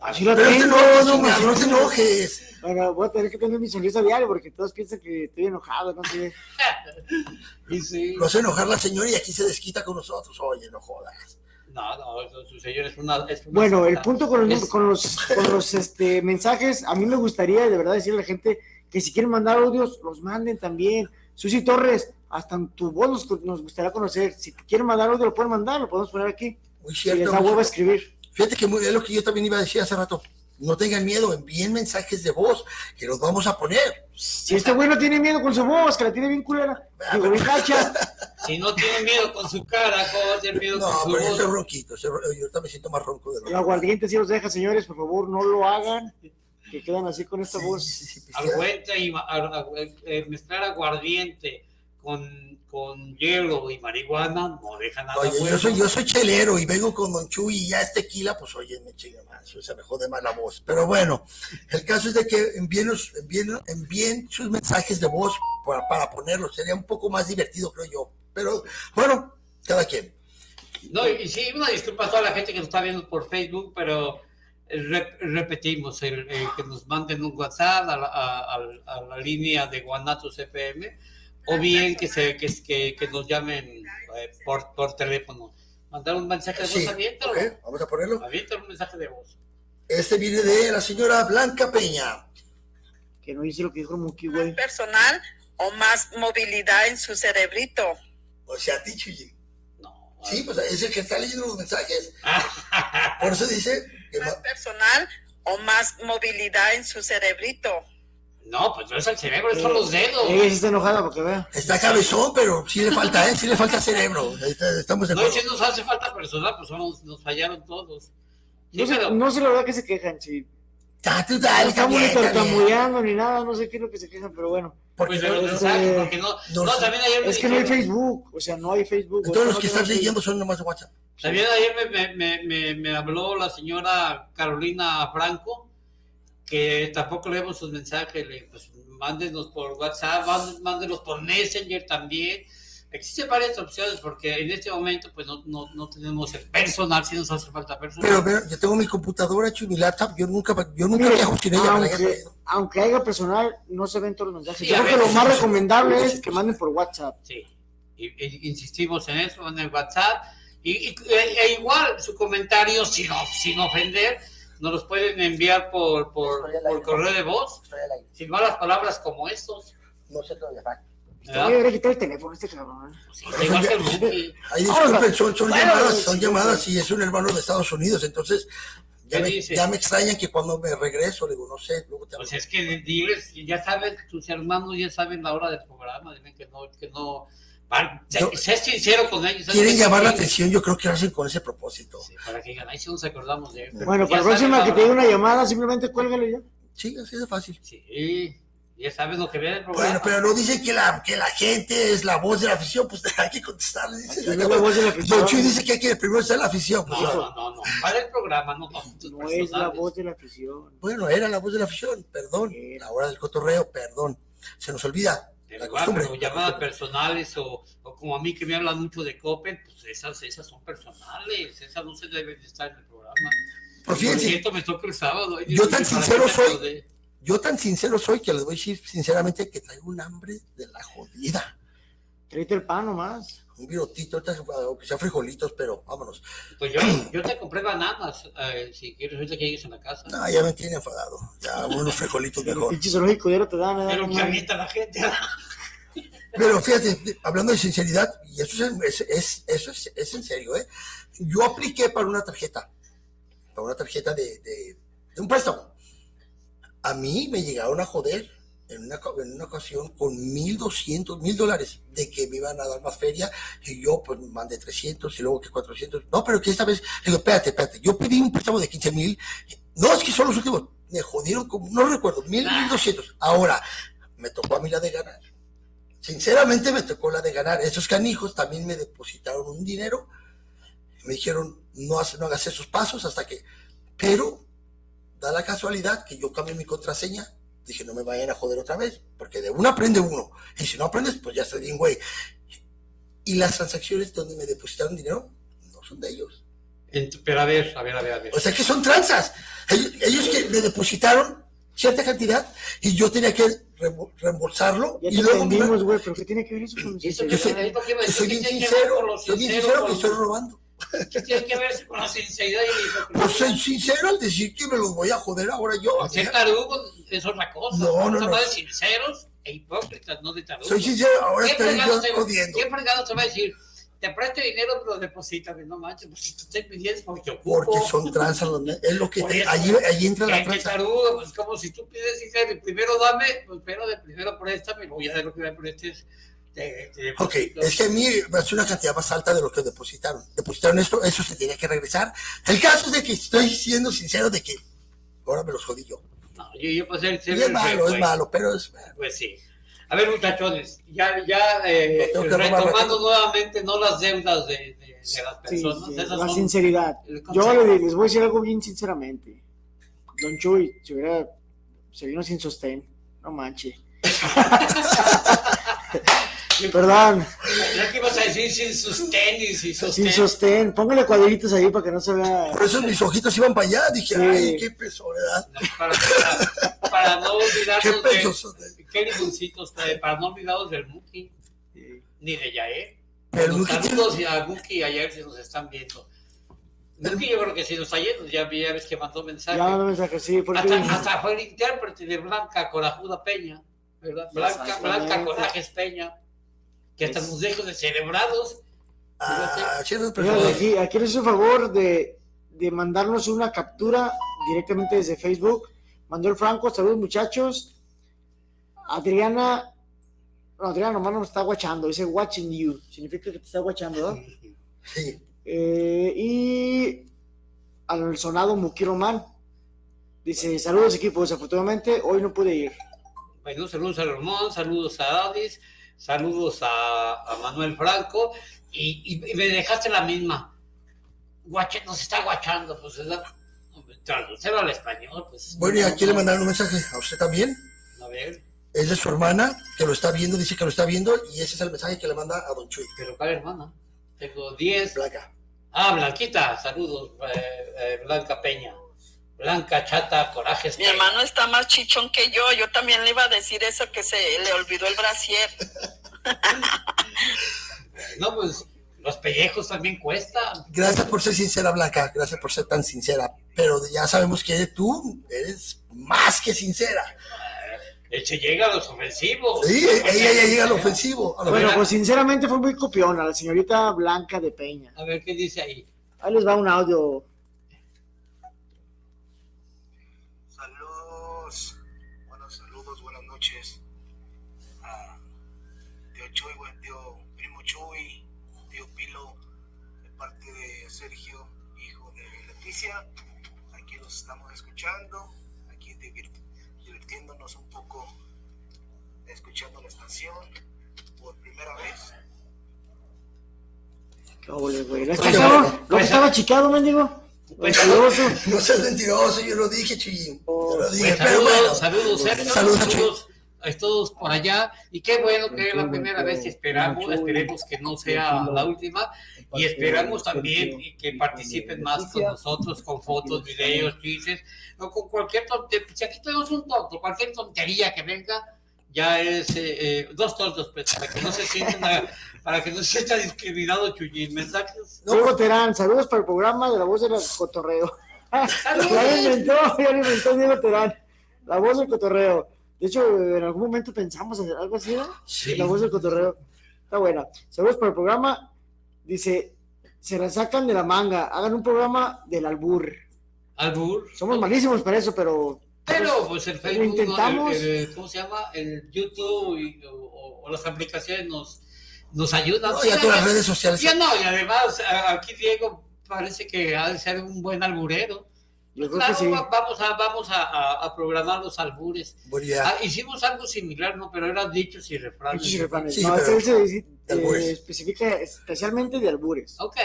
Así la Pero te tengo, enojes, no, no, no te enojes. Bueno, voy a tener que tener mi sonrisa diario porque todos piensan que estoy enojado, no sé. [LAUGHS] Y sí. Lo hace enojar la señora y aquí se desquita con nosotros. Oye, no jodas. No, no, eso, su señor es una. Es una Bueno, el punto con los, Es- con los, con los este, mensajes, a mí me gustaría de verdad decirle a la gente que si quieren mandar audios, los manden también. Susi Torres, hasta en tu voz nos, nos gustaría conocer. Si quieren mandar audio, lo pueden mandar, lo podemos poner aquí. Muy Si les cierto. da huevo a cierto. escribir. Fíjate que muy- es lo que yo también iba a decir hace rato. No tengan miedo, envíen mensajes de voz que los vamos a poner. Si este güey no tiene miedo con su voz, que la tiene bien culera, digo, bien cacha. [LAUGHS] Si no tiene miedo con su cara, ¿cómo va a tener miedo No, con su pero yo voz? soy ronquito. soy Yo ahorita me siento más ronco de lo El aguardiente sí los deja, señores, por favor, no lo hagan. Que quedan así con esta voz. Argüente y eh, mezclar aguardiente con, con hielo y marihuana no deja nada Oye, bueno. yo soy, yo soy chelero y vengo con Don Chuy y ya es tequila, pues oye, me chinga más, o sea, me jode más la voz. Pero bueno, el caso es de que envíen, envíen, envíen sus mensajes de voz para, para ponerlos, sería un poco más divertido, creo yo. Pero bueno, cada quien. No, y sí, una disculpa a toda la gente que nos está viendo por Facebook, pero eh, re- repetimos, el, eh, que nos manden un WhatsApp a la, a- a- a la línea de Guanatos FM, o bien que, se, que, que, que nos llamen eh, por, por teléfono. Mandar un mensaje de voz, Sí, aviéntalo. ok, vamos a ponerlo. Aviéntalo un mensaje de voz. Este viene de la señora Blanca Peña. Que no dice lo que dijo Muki, güey. personal o más movilidad en su cerebrito. O sea, a ti, Chuyin. Sí, pues es el que está leyendo los mensajes. [LAUGHS] Por eso dice que Más personal o más movilidad en su cerebrito. No, pues no es el cerebro, son los dedos. Ella sí está enojada porque vea. está cabezón, pero sí le falta, ¿eh? Sí le falta cerebro. Estamos de No, si nos hace falta personal, pues somos- nos fallaron todos. Sí, No sé, pero- no sé la verdad que se quejan, sí. Ah, tú dale, ni está bien. tartamudeando ni nada, no sé qué es lo que se quejan, pero bueno. Porque Pues, no- no, Este, porque no, no también ayer me es que no hay Facebook, o sea, no hay Facebook. o Todos sea, los no que estás tenemos leyendo son nomás de WhatsApp. También ayer me, me, me, me, me habló la señora Carolina Franco, que tampoco leemos sus mensajes, pues mándenos por WhatsApp, mándenos, por Messenger también. Existen varias opciones porque en este momento pues no, no, no tenemos el personal, si nos hace falta personal. Pero, pero yo tengo mi computadora hecho y mi laptop, yo nunca, yo nunca Mire, viajo sin ella. aunque, aunque haya personal, no se ven todos los mensajes. Sí, Yo creo que lo más recomendable es que manden por WhatsApp. Sí, y- y- insistimos en eso, en el WhatsApp. Y, y- e, e igual, su comentario, sin, sin ofender, nos los pueden enviar por, por, por correo de voz, sin malas palabras como estos. No sé todavía. Te voy a quitar el teléfono este cabrón. Buki. Ahí disculpen, son, son Bueno, llamadas, sí, son sí, llamadas sí. y es un hermano de Estados Unidos, entonces ya ¿Qué me, ya me extrañan que cuando me regreso, le digo, no sé, luego te Pues es que diles, ya saben, tus hermanos ya saben la hora del programa, dicen que no, que no. Sé, Yo- sé sincero con ellos. quieren ¿sabes? llamar la Sí, atención, yo creo que lo hacen con ese propósito. Para que digan, ahí sí nos acordamos de él. Bueno, para la próxima saben que te una llamada, simplemente cuélgale ya. Sí, así de fácil. Sí, ya saben lo que viene el programa. Bueno, pero no dicen que la, que la gente es la voz de la afición, pues [LAUGHS] hay que contestarle. Dice, es la voz de la afición. Don Chuy dice que hay que primero ser la afición. Pues, No, no, no, no. Para el programa, no, no. No es la voz de la afición. Bueno, era la voz de la afición, perdón. La hora del cotorreo, perdón. Se nos olvida. La Pero, costumbre. pero llamadas personales o, o como a mí que me hablan mucho de Coppel, pues esas, esas son personales, esas no se deben de estar en el programa. Por fíjense, cierto, me toca el sábado. yo tan mío, ¿para sincero soy, yo tan sincero soy que les voy a decir sinceramente que traigo un hambre de la jodida. Tráete el pan nomás. Un virotito, ahorita, aunque sea frijolitos, pero vámonos. Pues yo, yo te compré bananas, eh, si quieres ahorita que llegues a la casa. No, ya me tiene enfadado. Ya unos frijolitos mejor. Pinche zoológico ya no te dan, Pero que nada. avienta la gente. Pero fíjate, hablando de sinceridad, y eso es, es- es- eso es, es en serio, ¿eh? Yo apliqué para una tarjeta, para una tarjeta de, de- de un préstamo. A mí me llegaron a joder en una, en una ocasión con 1.200, mil dólares de que me iban a dar más feria y yo pues mandé 300 y luego que 400. No, pero que esta vez, digo, espérate, espérate, yo pedí un préstamo de 15 mil. No, es que son los últimos. Me jodieron como, no recuerdo, mil, mil doscientos. Ahora, me tocó a mí la de ganar. Sinceramente me tocó la de ganar. Esos canijos también me depositaron un dinero. Me dijeron, no, hace- no hagas esos pasos hasta que... Pero da la casualidad que yo cambié mi contraseña. Dije, no me vayan a joder otra vez, porque de uno aprende uno. Y si no aprendes, pues ya estoy bien, güey. Y las transacciones donde me depositaron dinero no son de ellos. Pero a ver, a ver, a ver, a ver. O sea que son tranzas. Ellos, ellos que me depositaron cierta cantidad y yo tenía que reembolsarlo. Ya y luego güey, pero ¿qué tiene que ver eso con yo soy, yo bien ¿qué tiene que ver sincero, soy bien sincero, que estoy robando. ¿Qué tiene que ver con la sinceridad y Pues soy sincero al decir que me los voy a joder ahora yo. Ser tarugo es otra cosa. No, no, no. de sinceros e hipócritas, no de tarugos. Soy sincero, ahora ¿Qué estoy yo te- jodiendo. ¿Qué fregado te va a decir? Te presto dinero, pero deposítame. No manches, pues si tú te pides porque ocupo. Porque son tranzas, es lo que te, eso, allí, allí entra la tranza. tarugo, pues como si tú pides dinero primero dame, pues pero de primero préstame, luego ya de lo que me prestes. Ok, es que a mí me hace una cantidad más alta de lo que depositaron. Depositaron esto, eso se tenía que regresar. El caso es de que estoy siendo sincero de que ahora me los jodí yo. No, yo, yo pues el Y es malo, es malo, pero es... Pues sí. A ver, muchachones, ya, ya eh, No retomando nuevamente no las deudas de, de- de las Sí, personas. sí, esas la son- sinceridad. el Yo les voy a decir algo bien sinceramente. Don Chuy, si hubiera, se vino sin sostén, no manche. [LAUGHS] Perdón, Ya que ibas a decir sin sus tenis y sin tenis. sostén. Póngale cuadritos ahí para que no se vea. Por eso mis ojitos iban para allá. Dije, Sí. ay, qué peso, ¿verdad? Para, para- para no Qué olvidarnos pesos. de qué limoncitos, para no olvidarnos del Muki, ni de Yael. El Muki saludos y a Muki y a Yael si nos están viendo. Muki yo creo que sí nos está yendo, ya, ya ves que mandó mensaje. Ya no me saca así, porque Hasta, hasta fue el intérprete de Blanca Corajuda Peña, ¿verdad? Blanca. Blanca Corajes Peña, que hasta nos dejó de celebrados. Ah, aquí, aquí les hizo el favor de, de mandarnos una captura directamente desde Facebook. Mandó el Franco, saludos muchachos. Adriana, no, Adriana nomás nos está guachando, dice watching you, significa que te está guachando, ¿no? [LAUGHS] Sí. Eh, y al sonado Muki Román, dice saludos equipo, desafortunadamente hoy no pude ir. Bueno, saludos a Ramón, saludos a Adis, saludos a, a Manuel Franco, y, y- y me dejaste la misma. Guache, nos está guachando, pues, ¿verdad? Traducero al español, pues. Bueno, y aquí le mandaron un mensaje a usted también. A ver. Es de su hermana, que lo está viendo, dice que lo está viendo, y ese es el mensaje que le manda a Don Chuy. Pero ¿cuál hermana? Tengo 10. Blanca. Ah, Blanquita, saludos, eh, eh, Blanca Peña. Blanca, chata, corajes. Mi hermano está más chichón que yo. Yo también le iba a decir eso que se le olvidó el brasier. [LAUGHS] No, pues los pellejos también cuestan. Gracias por ser sincera, Blanca, gracias por ser tan sincera, pero ya sabemos que tú eres más que sincera. Se llega a los ofensivos. Sí, ella ya llega al ofensivo. a lo Bueno, pues sinceramente fue muy copiona, la señorita Blanca de Peña. A ver qué dice ahí. Ahí les va un audio. Escuchando, aquí divir- divirtiéndonos un poco, escuchando la estación por primera vez. ¿Qué ole, güey? ¿La Pues, escucharon? pues, ¿Lo pues, que estaba chicado, mendigo? Pues, Mentiroso. No seas mentiroso, yo lo dije, Chuyín. Lo dije, Pues, pero saludos, bueno. saludos, Sergio, Saludos, saludos a todos por allá. Y qué bueno que es la primera vez y esperamos, esperemos que no sea la última. Y esperamos también que participen más con nosotros, con fotos, videos, chistes, o con cualquier tontería. Si aquí tenemos un tonto, cualquier tontería que venga, ya es eh, eh, dos tontos, pues, para que no se sientan, para que no se sienta discriminado Chuyín. ¿Mensajes? Diego Terán, saludos para el programa de la voz del cotorreo. ya lo inventó, ya lo inventó Diego Terán. La voz del cotorreo. De hecho, en algún momento pensamos hacer algo así, ¿no? Sí. La voz del cotorreo. Está buena. Saludos para el programa. Dice, se la sacan de la manga. Hagan un programa del albur. ¿Albur? Somos malísimos para eso, pero... Pero pues el Lo Facebook, intentamos. el- el- ¿cómo se llama? El YouTube y- o, o- las aplicaciones nos, nos ayudan. No, ya todas las redes sociales. Ya no, y además aquí Diego parece que ha de ser un buen alburero. Yo creo Claro, que sí. va- vamos a, vamos a, a- a programar los albures. Ah, hicimos algo similar, ¿no? Pero eran dichos y refranes. Dichos y refranes. Sí, no, pero- se eh, especifica especialmente de albures. Ok,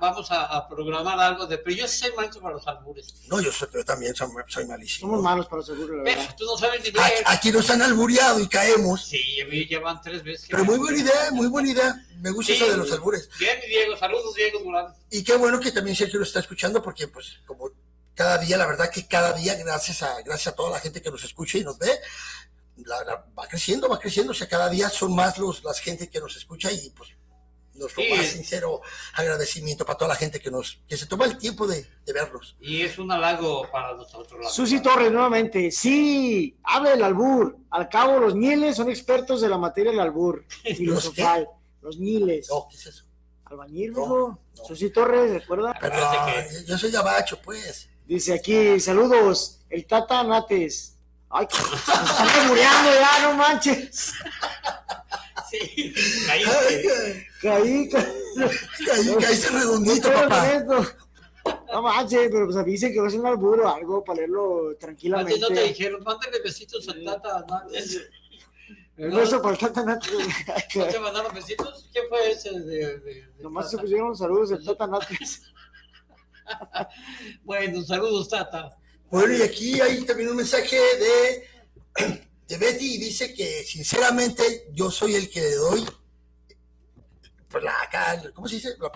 vamos a, a programar algo de... Pero yo sí soy maestro para los albures. No, yo soy, pero también soy, soy malísimo. Somos malos para los albures, la Pero verdad. tú no sabes ni Aquí, leer. aquí nos han albureado y caemos. Sí, a mí llevan tres veces. que Pero muy buena idea, muy buena idea. Me gusta Sí. eso de los albures. Bien, mi Diego, saludos, Diego Durán. Y qué bueno que también Sergio lo está escuchando, porque pues como cada día, la verdad que cada día, gracias a, gracias a toda la gente que nos escucha y nos ve, la- la- va creciendo, va creciendo. O sea, cada día son más los, las gente que nos escucha y pues nuestro Sí. más sincero agradecimiento para toda la gente que nos, que se toma el tiempo de, de vernos. Y es un halago para nosotros. la Susi verdad. Torres, nuevamente. Sí, habla del albur. Al cabo, los ñiles son expertos de la materia del albur. [LAUGHS] Filosofal. Los ñiles. No, ¿qué es eso? Albañil, mijo. Susi Torres, ¿recuerda? Perdón, yo soy gabacho, pues. Dice aquí, saludos, el Tata Nates. Ay, se [LAUGHS] están muriendo ya, no manches. Sí, Ay, Caí, caí. Caí, caíste redondito, No papá. No manches, pero pues avisen que va a ser un albur o algo para leerlo A ti tranquilamente. no te dijeron, mándale besitos al Tata Hernández. Un beso para el Tata Nates. ¿No te mandaron besitos? ¿Quién fue ese de, de- de Nomás se Tata? pusieron saludos del Tata Nates. Bueno, saludos, Tata. Bueno, y aquí hay también un mensaje de, de Betty y dice que sinceramente yo soy el que le doy pues, la, ¿cómo se dice? La,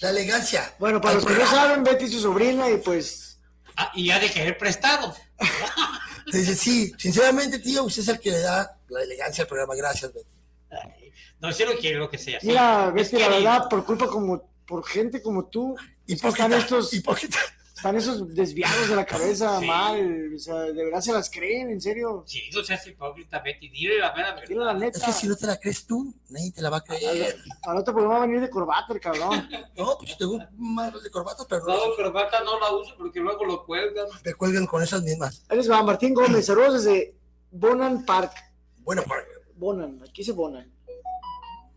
la elegancia. Bueno, para los que no saben, Betty es su sobrina y pues Ah, y ha de querer prestado. [LAUGHS] Dice, sí, sinceramente, tío, usted es el que le da la elegancia al programa. Gracias, Betty. No, si no quiere lo que sea. sí. Mira, Es Betty, la querido. verdad, por culpa como, por gente como tú, es que están estos, están esos desviados de la cabeza Sí. mal, o sea, de verdad se las creen, en serio. Sí, no seas hipócrita, Betty. Dile la mera verdad. Dile la Es neta. que si no te la crees tú, nadie te la va a creer. Al otro programa va a venir de corbata el cabrón. [LAUGHS] No, pues yo tengo más de corbata, pero no, No, corbata no la uso porque luego lo cuelgan. me cuelgan con esas mismas. Ahí les va, Martín Gómez, saludos desde Bonan Park. Buena Park. Bonan, aquí se Bonan.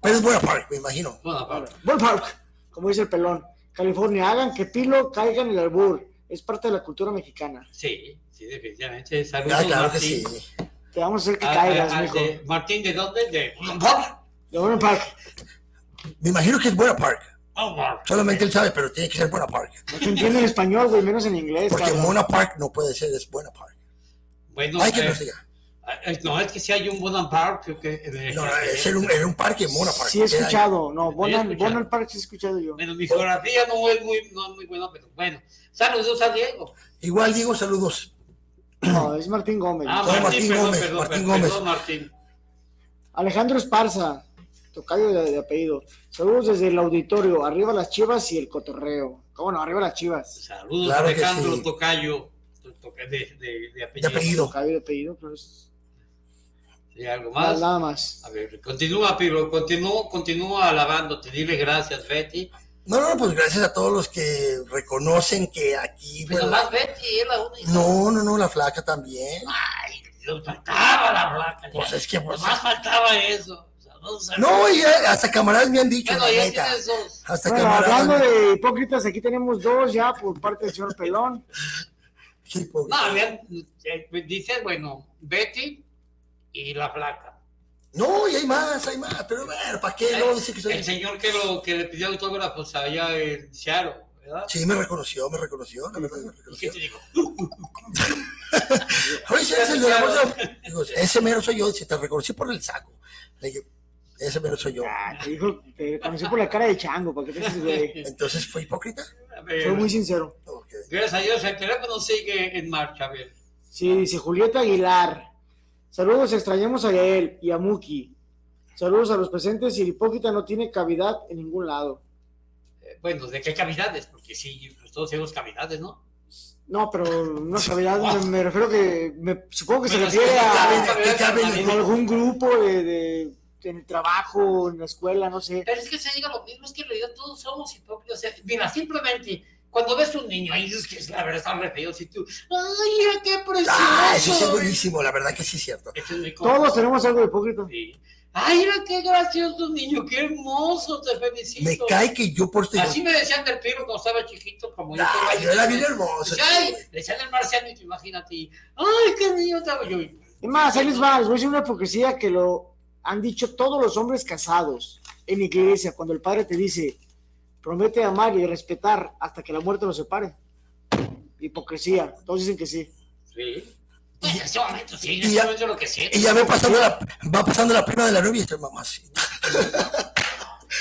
Pero es Buena Park, me imagino. Bueno, aparte. Bonan Park, como dice el pelón. California, hagan que Pilo caiga en el albur. Es parte de la cultura mexicana. Sí, sí, definitivamente. Saludos, Ah, claro que sí. Martín. Te vamos a hacer que Ah, caigas, ah, mijo. de- Martín, ¿de dónde? De De Bonan Park. Me imagino que es Buena Park. Oh, wow. Solamente él sabe, pero tiene que ser Buena Park. No se entiende en español, güey, menos en inglés. Porque cabrón. Mona Park no puede ser, es Buena Park. Bueno, Hay que eh, nos diga. Eh, No, es que si hay un Bonham Park. Que, que- No, es era un, era un parque, Mona Park. Sí he escuchado, no, escuchado. Bonald Park sí he escuchado yo. Bueno, mi geografía no es muy, no es muy buena, pero bueno. Saludos a Diego. Igual digo saludos. No, es Martín Gómez. Ah, Martín, Martín perdón, Gómez, perdón, Martín perdón, Gómez. Martín. Alejandro Esparza, tocayo de, de apellido. Saludos desde el auditorio. Arriba las chivas y el cotorreo. ¿Cómo no? Arriba las chivas. Saludos Claro Alejandro sí. Tocayo. to- to- De, de, de De apellido. apellido. Tocayo de apellido, pues. Sí, algo más. nada más. A ver, continúa, Piro, continúa, continúa alabándote. Dile gracias, Betty. No, no, pues gracias a todos los que reconocen que aquí. Pero bueno, más Betty, es la única. no, no, no, la flaca también. Ay, nos faltaba la placa. Pues es que, pues. Más faltaba eso. O sea, no. No, y ya hasta camaradas me han dicho, Bueno, la ya neta. tienes dos. Hasta Bueno, camaradas. hablando de hipócritas, aquí tenemos dos ya por parte del señor Pelón. [LAUGHS] Sí, pobre. No, bien, dice, bueno, Betty y la flaca. No, y hay más, hay más, pero bueno, ¿para qué? No, dice que soy- El señor que, lo, que le pidió autógrafos allá en Seattle, ¿verdad? Sí, me reconoció, me reconoció, verdad, me ¿Y qué reconoció. te dijo? [LAUGHS] Oye, ese es el de la bolsa. Digo, ese mero soy yo, si te reconocí por el saco. Le dije, ese mero soy yo. Ah, te dijo, te conocí por la cara de chango, ¿para qué te haces, güey? Entonces, ¿fue hipócrita? Fue muy sincero. Gracias a Dios, el teléfono sigue en marcha, a ver. Sí, dice Julieta Aguilar. Saludos, extrañamos a él y a Muki. Saludos a los presentes y el hipócrita no tiene cavidad en ningún lado. Eh, Bueno, ¿de qué cavidades? Porque sí, pues todos tenemos cavidades, ¿no? No, pero una cavidad me, me refiero que me, supongo que se refiere a, cabe- ¿qué cabe en algún grupo de, de- en el trabajo, en la escuela, no sé. Pero es que se diga lo mismo, es que en realidad todos somos hipócritas. O sea, mira, simplemente cuando ves un niño ahí, es que es la verdad está re feo. Si tú, ¡ay, mira qué precioso! Ah, eso es buenísimo, la verdad que sí es cierto. Es. Todos tenemos algo de hipócrita. Sí. ¡Ay, mira qué gracioso niño! ¡Qué hermoso! Te felicito. Me cae que yo por este. Así me decían del Piro cuando estaba chiquito, como yo. Ay, yo era bien hermoso. ¡Ay! Le decían el marciano y tú imagínate. ¡Ay, qué niño estaba yo! Es más, ahí les va, les voy a decir una hipocresía que lo han dicho todos los hombres casados en la iglesia, cuando el padre te dice, promete amar y respetar hasta que la muerte los separe. Hipocresía, todos dicen que sí. Sí. En ese momento sí, y ese ya- momento lo que sé. Y ya va pasando la, va pasando la prima de la novia [LAUGHS] y está mamá así.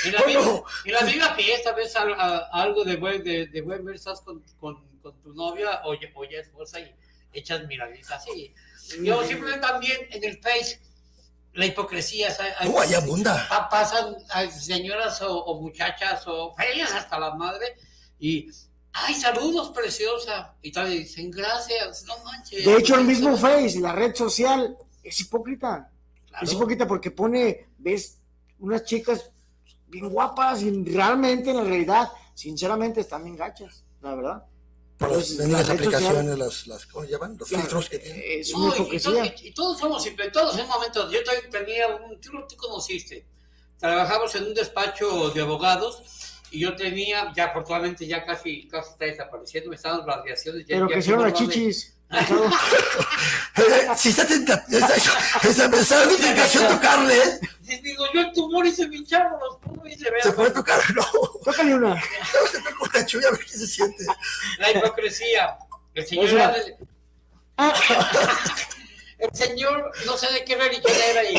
En la, Bueno. misma, en la misma fiesta ves al- a- algo de buen, de, de buen ver, estás con, con, con tu novia o, ya- o ya esposa y echas miraditas así. Yo simplemente también en el Face, la hipocresía. Hay- ahí abunda. pasan señoras o, o muchachas o feas hasta la madre y, ay, saludos, preciosa. Y tal, y dicen, gracias, no manches. De hecho, el mismo Face, la red social, es hipócrita. Claro. Es hipócrita porque pone, ves, unas chicas bien guapas y realmente en la realidad, sinceramente, están bien gachas, la verdad. Las, Entonces, las aplicaciones, las, las, ¿cómo llaman? Los Claro, filtros que tienen. Es No, y- y, y- todos somos simples, todos en un momento. Yo también tenía un, tú, tú conociste, trabajamos en un despacho de abogados y yo tenía, ya afortunadamente ya casi, casi está desapareciendo, me estaban las radiaciones. ya- Pero ya que hicieron las chichis. [LAUGHS] Si está tenta, está, está, está dando tentación tocarle, ¿eh? Y digo, yo el tumor y se me hincharon los y se puede tocar, no. Tócale una. No, se toca una chulla a ver qué se siente. La hipocresía. El señor, O sea- era de- [LAUGHS] el señor, no sé de qué religión era, y,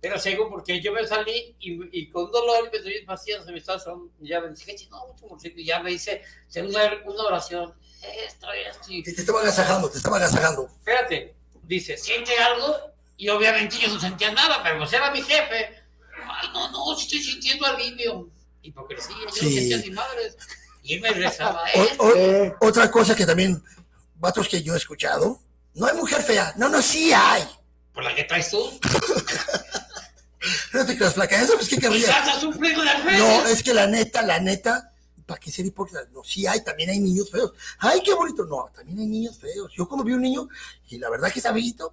pero según porque yo me salí y, y con dolor me doy pastillas, se me estaba son, ya me dije, no, un tumorcito", y ya me hice una, una oración. Esto, esto, y Y te estaba agasajando, te estaba agasajando. espérate, dice, siente algo, y obviamente yo no sentía nada, pero pues era mi jefe. Ay, no, no, sí estoy sintiendo alivio. Hipocresía, yo Sí. no sentía ni madres. Y él me rezaba, O- "Eh, o-. Otra cosa que también, vatos que yo he escuchado, no hay mujer fea. No, no, sí hay. por la que traes tú. [LAUGHS] No te creas, flaca, eso es que querría. No, es que la neta, la neta, ¿para qué ser hipócrita? No, sí hay, también hay niños feos. Ay, qué bonito. No, también hay niños feos. Yo como vi un niño, y la verdad que está bellito,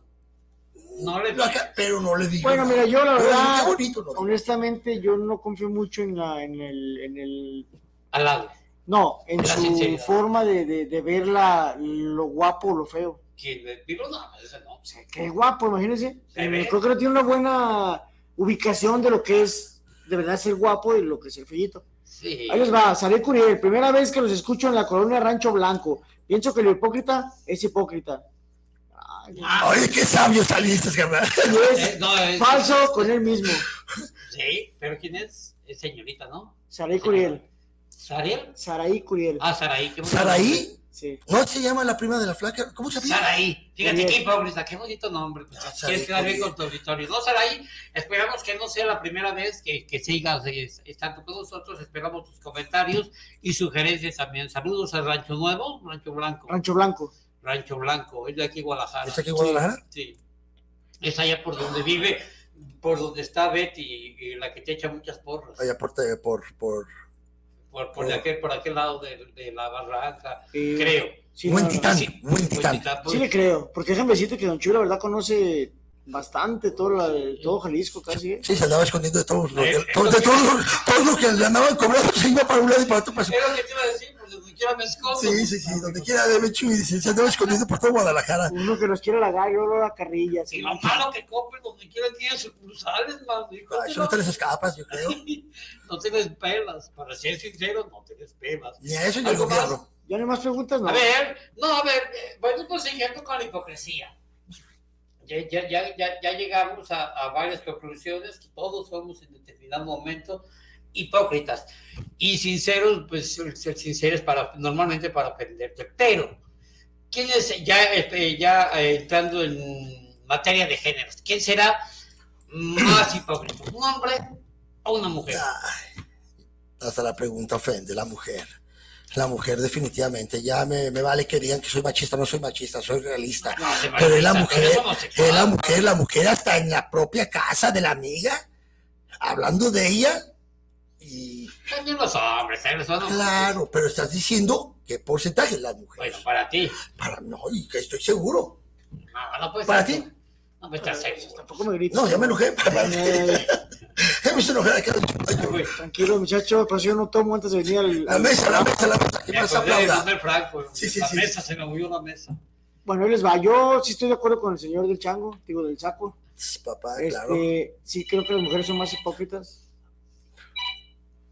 No le lo acá- pero no le digo. Bueno, nada. mira, yo la Pero verdad, Qué bonito, ¿no? honestamente, yo no confío mucho en, la, en, el, en el... Al lado. No, en La su sinceridad. forma de, de, de ver la, lo guapo o lo feo. ¿Quién digo? No, ese no. O sea, qué guapo, imagínense. Creo que no tiene una buena ubicación de lo que es de verdad ser guapo y lo que es ser feíto. Sí. Ahí les va, Saré Curiel, primera vez que los escucho en la colonia Rancho Blanco. Pienso que el hipócrita es hipócrita. Oye, qué sabio saliste, carnal. Eh, no, es- Falso con él mismo. Sí, pero ¿quién es? Es señorita, ¿no? Saraí Curiel. ¿Sariel? Saraí Curiel. Ah, Saraí. qué ¿Saraí? Sí. ¿No se llama la prima de la flaca? ¿Cómo se llama? Saraí. Fíjate Bien. qué hipócrita, qué bonito nombre. Pues, Saraí, quieres quedar bien con tu auditorio. No, Saraí, esperamos que no sea la primera vez que, que sigas eh, estando con nosotros. Esperamos tus comentarios y sugerencias también. Saludos a Rancho Nuevo, Rancho Blanco. Rancho Blanco. Rancho Blanco, es de aquí Guadalajara. ¿Es aquí Guadalajara? Sí. Es allá por donde vive, por donde está Betty y, y la que te echa muchas porras. Allá por, te- por, por Por, de aquel, por aquel lado de, de la barranca, Eh, creo. Sí, Buen titán, sí. buen titán. Titán, pues. Sí le creo, porque déjame decirte que Don Chuy, la verdad, conoce bastante todo, la- todo Jalisco casi. ¿eh? Sí, se andaba escondiendo de todos los, Eh, de todos, de todos los, todos los que le andaban cobrando, se iba para un lado y para otro. Pues, Es lo que te iba a decir, pues quiera me escondo. sí, sí, sí, donde quiera de Bechu y se andaba escondiendo por todo Guadalajara. Uno que nos quiere halagar, yo lo la carrilla. Y sí. lo malo que compren donde quiera tiene sucursales, man. hijo, Ay, eso no te les escapas, yo creo. [LAUGHS] No tienes pelas, para ser sincero, no tienes pelas. Ni a eso ni al ¿Algo más? gobierno. ¿Ya no hay más preguntas? No. A ver, no, a ver, eh, bueno, pues siguiendo con la hipocresía. Ya, ya, ya, ya, ya llegamos a, a varias conclusiones que todos somos en determinado momento hipócritas y sinceros, pues ser sincero es para, normalmente para aprenderte. Pero, ¿quién es, ya, este, ya eh, entrando en materia de géneros, quién será más hipócrita, un hombre o una mujer? Hasta la pregunta ofende, la mujer. La mujer definitivamente, ya me, me vale que digan que soy machista, no soy machista, soy realista. No, Pero es la mujer, es la mujer, la mujer hasta en la propia casa de la amiga, hablando de ella. Y También los hombres, ¿eh? Los hombres. claro, pero estás diciendo qué porcentaje es la mujer. Bueno, para ti. Para no, y que estoy seguro. No, no puede ¿Para ti? No me estás sexo. Tampoco me grites. No, ya me enojé. [LAUGHS] Eh, Ya me hice enojar acá. tranquilo, muchacho, pues yo no tomo antes de venir al... La mesa, la mesa, la mesa, que Me más aplauda. Franco. Sí, sí, la sí. mesa, se me movió la mesa. Bueno, ahí les va. Yo sí estoy de acuerdo con el señor del chango, digo, del saco. Papá, Este, claro. Sí, creo que las mujeres son más hipócritas.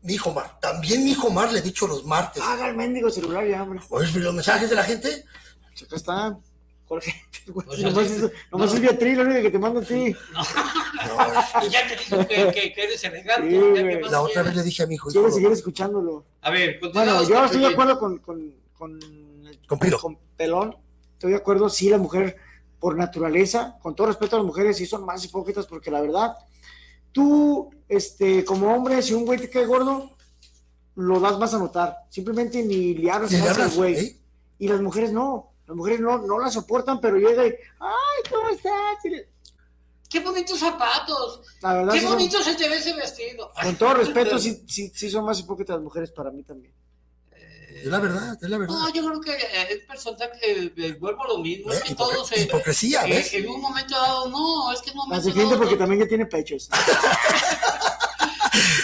Mi hijo Mar, también mi hijo Mar le he dicho los martes. Haga el mendigo celular ya, hombre. ¿Oyes los mensajes de la gente? Pues acá está. Jorge, [LAUGHS] güey, Pues nomás, así- es, nomás no. es Beatriz, lo único que te manda a ti. Y [LAUGHS] ya te dijo que, que, que eres elegante. Sí, ya, ¿qué güey. más La otra quieres? vez le dije a mi hijo. Quiero hijo, seguir escuchándolo. A ver, Bueno, yo estoy de acuerdo con, con, con, con Pelón. Estoy de acuerdo, sí, la mujer, por naturaleza, con todo respeto a las mujeres, sí son más hipócritas porque la verdad, tú, este, como hombre, si un güey te cae gordo, lo das más a notar. Simplemente ni le hablas güey. ¿eh? Y las mujeres no. Las mujeres no, no la soportan, pero llega y, ay, ¿cómo estás? Le- Qué bonitos zapatos. La verdad, Qué sí son- bonito se te ve ese vestido. con todo respeto, sí, sí, sí son más hipócritas las mujeres para mí también. Es la verdad, es la verdad. No, yo creo que es personal que eh, vuelvo a lo mismo. Es que todos. eh, hipocresía, eh, ¿ves? En un momento dado, no, es que en un Las momento defiende dado. porque también ya tiene pechos. [LAUGHS]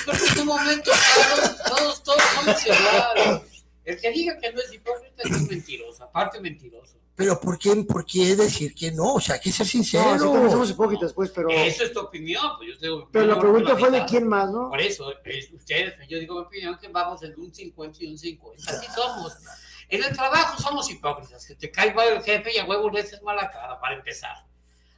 Porque en un momento dado, todos, todos somos iguales. El que diga que no es hipócrita es un mentiroso, aparte mentiroso. Pero ¿por qué, ¿por qué decir que no? O sea, hay que ser sincero. No, también somos hipócritas, pues, pero, Eso es tu opinión, pues yo tengo. pero la pregunta fue de quién más, ¿no? Por eso, es ustedes, yo digo mi opinión que vamos en un 50 y un 50. Así somos. En el trabajo somos hipócritas, que te cae mal el jefe y a huevo le haces mala cara, para empezar.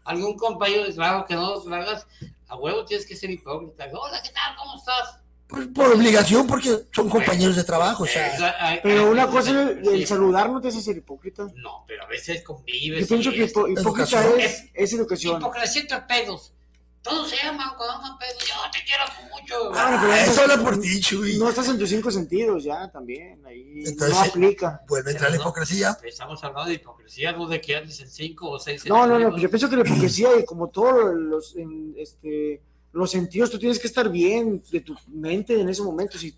Algún compañero de trabajo que no lo hagas, a huevo tienes que ser hipócrita. Hola, ¿qué tal? ¿Cómo estás? Pues por obligación, porque son compañeros de trabajo. O sea, Esa- hay- Pero hay- una cosa es el, el sí. saludar, no te hace ser hipócrita. No, pero a veces convives. Yo pienso que hipo- hipócrita Educación. es, es educación. Hipocresía entre pedos. Todos se aman cuando andan pedos. Yo te quiero mucho. Ah, pero Ah, eso- habla por ti, Chuy. No estás en tus cinco sentidos ya también. Ahí Entonces, no aplica. vuelve a entrar la No, hipocresía. Estamos hablando de hipocresía, no de que andes en cinco o seis No, no, no. Yo pienso que la hipocresía, y como todos los, en, este, los sentidos, tú tienes que estar bien de tu mente en ese momento. Si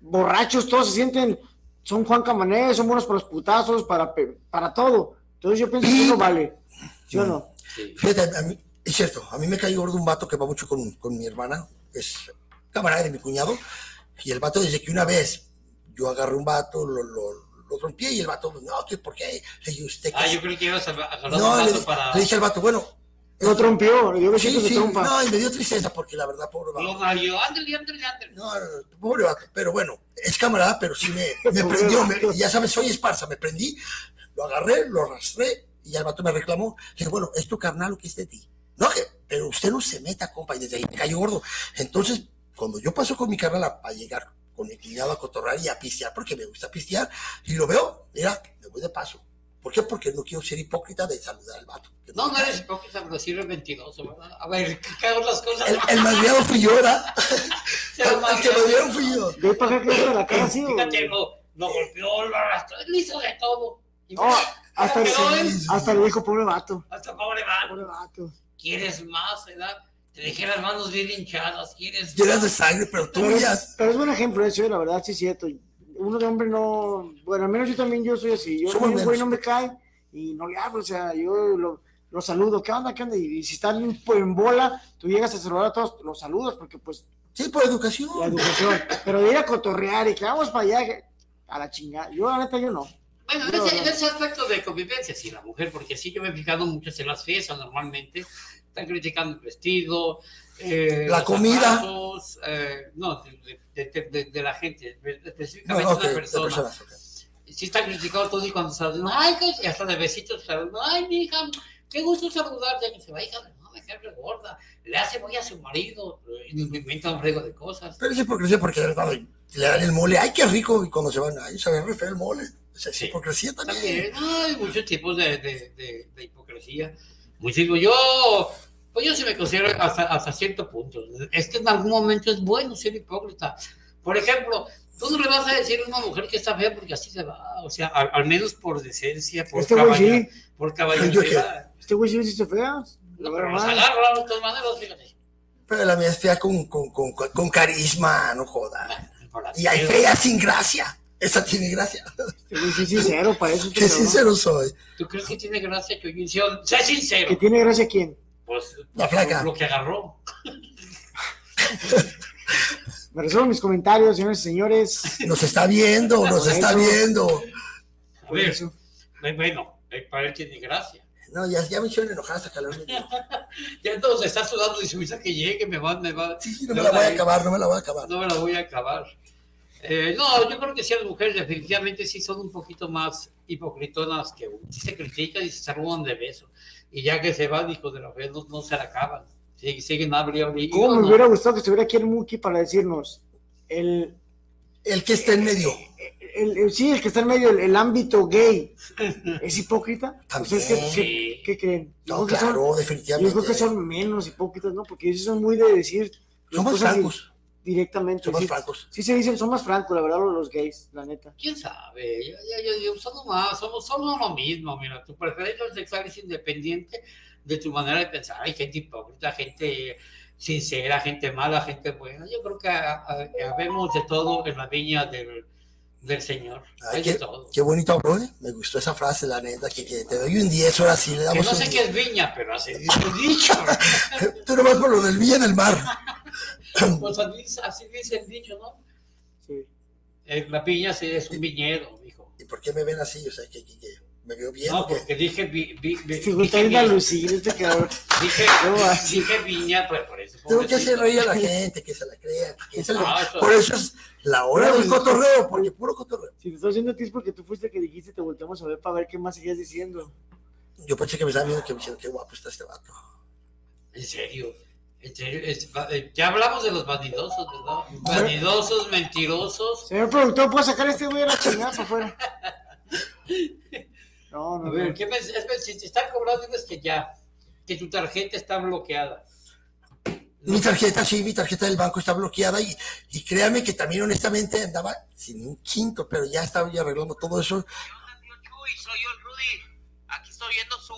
borrachos todos se sienten, son Juan Camané, son buenos para los putazos, para, para todo. Entonces yo pienso que eso vale. ¿Sí o no? Sí. Fíjate, a mí, es cierto, a mí me cayó gordo un vato que va mucho con, con mi hermana, es camarada de mi cuñado, y el vato desde que una vez yo agarré un vato, lo, lo, lo rompí y el vato, no, ¿qué, ¿por qué? Le dije, ¿usted qué Ah, es?". yo creo que ibas a agarrar No, un le, vaso para. le dije al vato, bueno. Lo trompeó, le dio Sí, besitos de sí, trompa. no, y me dio tristeza porque la verdad, pobre vato. Lo mario, ándale, ándale, ándale. No, no, no, pobre vato, pero bueno, es camarada, pero sí me, [LAUGHS] prendió, me- ya sabes, soy esparza, me prendí, lo agarré, lo arrastré Y el vato me reclamó. Le dije, bueno, es tu carnal lo que es de ti. No, que- pero usted no se meta, compa, y desde ahí me cayó gordo. Entonces, cuando yo paso con mi carnal a, a llegar con mi cuñado a cotorrar y a pistear, porque me gusta pistear, y lo veo, mira, me voy de paso. ¿Por qué? Porque no quiero ser hipócrita de saludar al vato. No, no eres hipócrita, pero sí eres mentiroso, ¿verdad? A ver, ¿qué hago las cosas? El, el fui yo, ¿verdad? [LAUGHS] Se [LAUGHS] lo El que me dieron fui yo. De para que la cara así, Fíjate, lo, lo golpeó, lo arrastró, él hizo de todo. Y Oh, hasta, hasta le dijo, pobre vato. hasta pobre vato. Pobre vato. ¿Quieres más, verdad? Te dejé las manos bien hinchadas, ¿quieres Llenas de más? sangre, pero tú Pero ya... es, pero es buen ejemplo eso, la verdad, sí es cierto. Uno de hombre no. Bueno, al menos yo también yo soy así. Yo un güey no me cae y no le hablo, o sea, yo lo, lo saludo. ¿Qué onda? ¿Qué onda? Y, si están en, en bola, tú llegas a saludar a todos, los saludos, porque pues. Sí, por educación. La educación. Pero de ir a cotorrear y que vamos para allá, a la chingada. Yo, la neta, yo no. Bueno, en ese, en ese aspecto de convivencia, sí, la mujer, porque sí, yo me he fijado mucho en las fiestas normalmente, están criticando el vestido, eh, La comida. zapatos, eh, no, de, de- de- de- de la gente, específicamente No, ok, de de una persona. personas, ok. Sí están criticando todo y cuando saludan, ay, que- y hasta de besitos saludan, ay, mi hija, qué gusto saludarte, que se va, hija, no, me cae re gorda, le hace muy a su marido, y me inventa un riego de cosas. Pero es hipocresía porque le dan el mole, ¡ay, qué rico! Y cuando se van, ¡ay, sabe re feo el mole! O sea, es hipocresía también. También, no, hay muchos tipos de, de, de, de hipocresía. Muchísimo. Yo, pues yo sí me considero hasta, hasta cierto punto. Es que en algún momento es bueno ser hipócrita. Por ejemplo, tú no le vas a decir a una mujer que está fea porque así se va. O sea, al, al menos por decencia, por, Este sí. por caballerosidad. Este güey sí se fea. No, pero los agarra de todas maneras, fíjate. Pero la mía es fea con, con, con, con- carisma, no joda. Y hay fea sin gracia. Esa tiene gracia. Este sí sincero, para eso. Qué sincero soy. ¿Tú crees que tiene gracia, Chuyín? Sé sincero. ¿Que tiene gracia quién? Pues La flaca. Lo, que agarró. [LAUGHS] Me resuelvo mis comentarios, señores y señores. Nos está viendo, nos está viendo. A ver, bueno, para él tiene gracia. No, ya, ya me hicieron enojar hasta calor. [LAUGHS] Ya entonces está sudando y se dice que llegue, me va, me va. Sí, no me la voy a acabar, no me la voy a acabar. No me la voy a acabar. Eh, no, yo creo que sí, las mujeres definitivamente sí son un poquito más hipocritonas que uno. Sí se critican y se saludan de beso. Y ya que se van, hijos de la fe, no, no se la acaban. Siguen, siguen. Y ¿Cómo no, me no. hubiera gustado que estuviera aquí el Muki para decirnos el, El que está en medio. el, el- sí, el que está en medio, el, el ámbito gay, [LAUGHS] ¿es hipócrita? O sea, es que- También. ¿qué, qué creen? No, claro, son- definitivamente. Yo creo que son menos hipócritas, ¿no? Porque ellos son muy de decir. Somos francos. Directamente. Somos sí, francos. Sí, se dicen, son más francos, la verdad, los, los gays, la neta. ¿Quién sabe? Yo, yo, yo, somos más, somos, somos lo mismo. Mira, tu preferencia sexual es independiente de tu manera de pensar. Hay gente hipócrita, gente sincera, gente mala, gente buena. Yo creo que habemos de todo en la viña del, del Señor. Ay, Hay de qué, todo. qué bonito habló, ¿eh? Me gustó esa frase, la neta, que, que te doy un 10, ahora sí le Que damos no un sé 10. qué es viña, pero así [LAUGHS] dicho. Tú nomás por lo del Villa del Mar. [COUGHS] Pues así, dice- así dice el dicho, ¿no? Sí. Eh, La viña sí es un viñedo, dijo. ¿Y por qué me ven así? O sea, que, que- que me veo bien. No, porque dije, vi, vi, vi- Este dije, bien vi- alucinado, este cabrón. dije, [LAUGHS] No, dije viña, pues por eso. Tengo que hacer reír a la gente, que se la crea. que se la- No, eso- Por eso es la hora del cotorreo, porque puro cotorreo. Si te estoy haciendo a ti es porque tú fuiste que dijiste, te volteamos a ver para ver qué más seguías diciendo. Yo pensé que me estaban viendo que me dijeron, qué guapo está este vato. En serio, en serio. es- eh, ya hablamos de los vanidosos, ¿verdad? Vanidosos, mentirosos. Señor productor, ¿puedo sacar a este güey a la chingada para afuera? [LAUGHS] No, no, A ver, no. ¿qué me, es, si te están cobrando, diles que ya, que tu tarjeta está bloqueada. Mi tarjeta, sí, mi tarjeta del banco está bloqueada y, y créame que también honestamente andaba sin un quinto, pero ya estaba arreglando todo eso. Uy, soy yo Rudy. Aquí estoy viendo su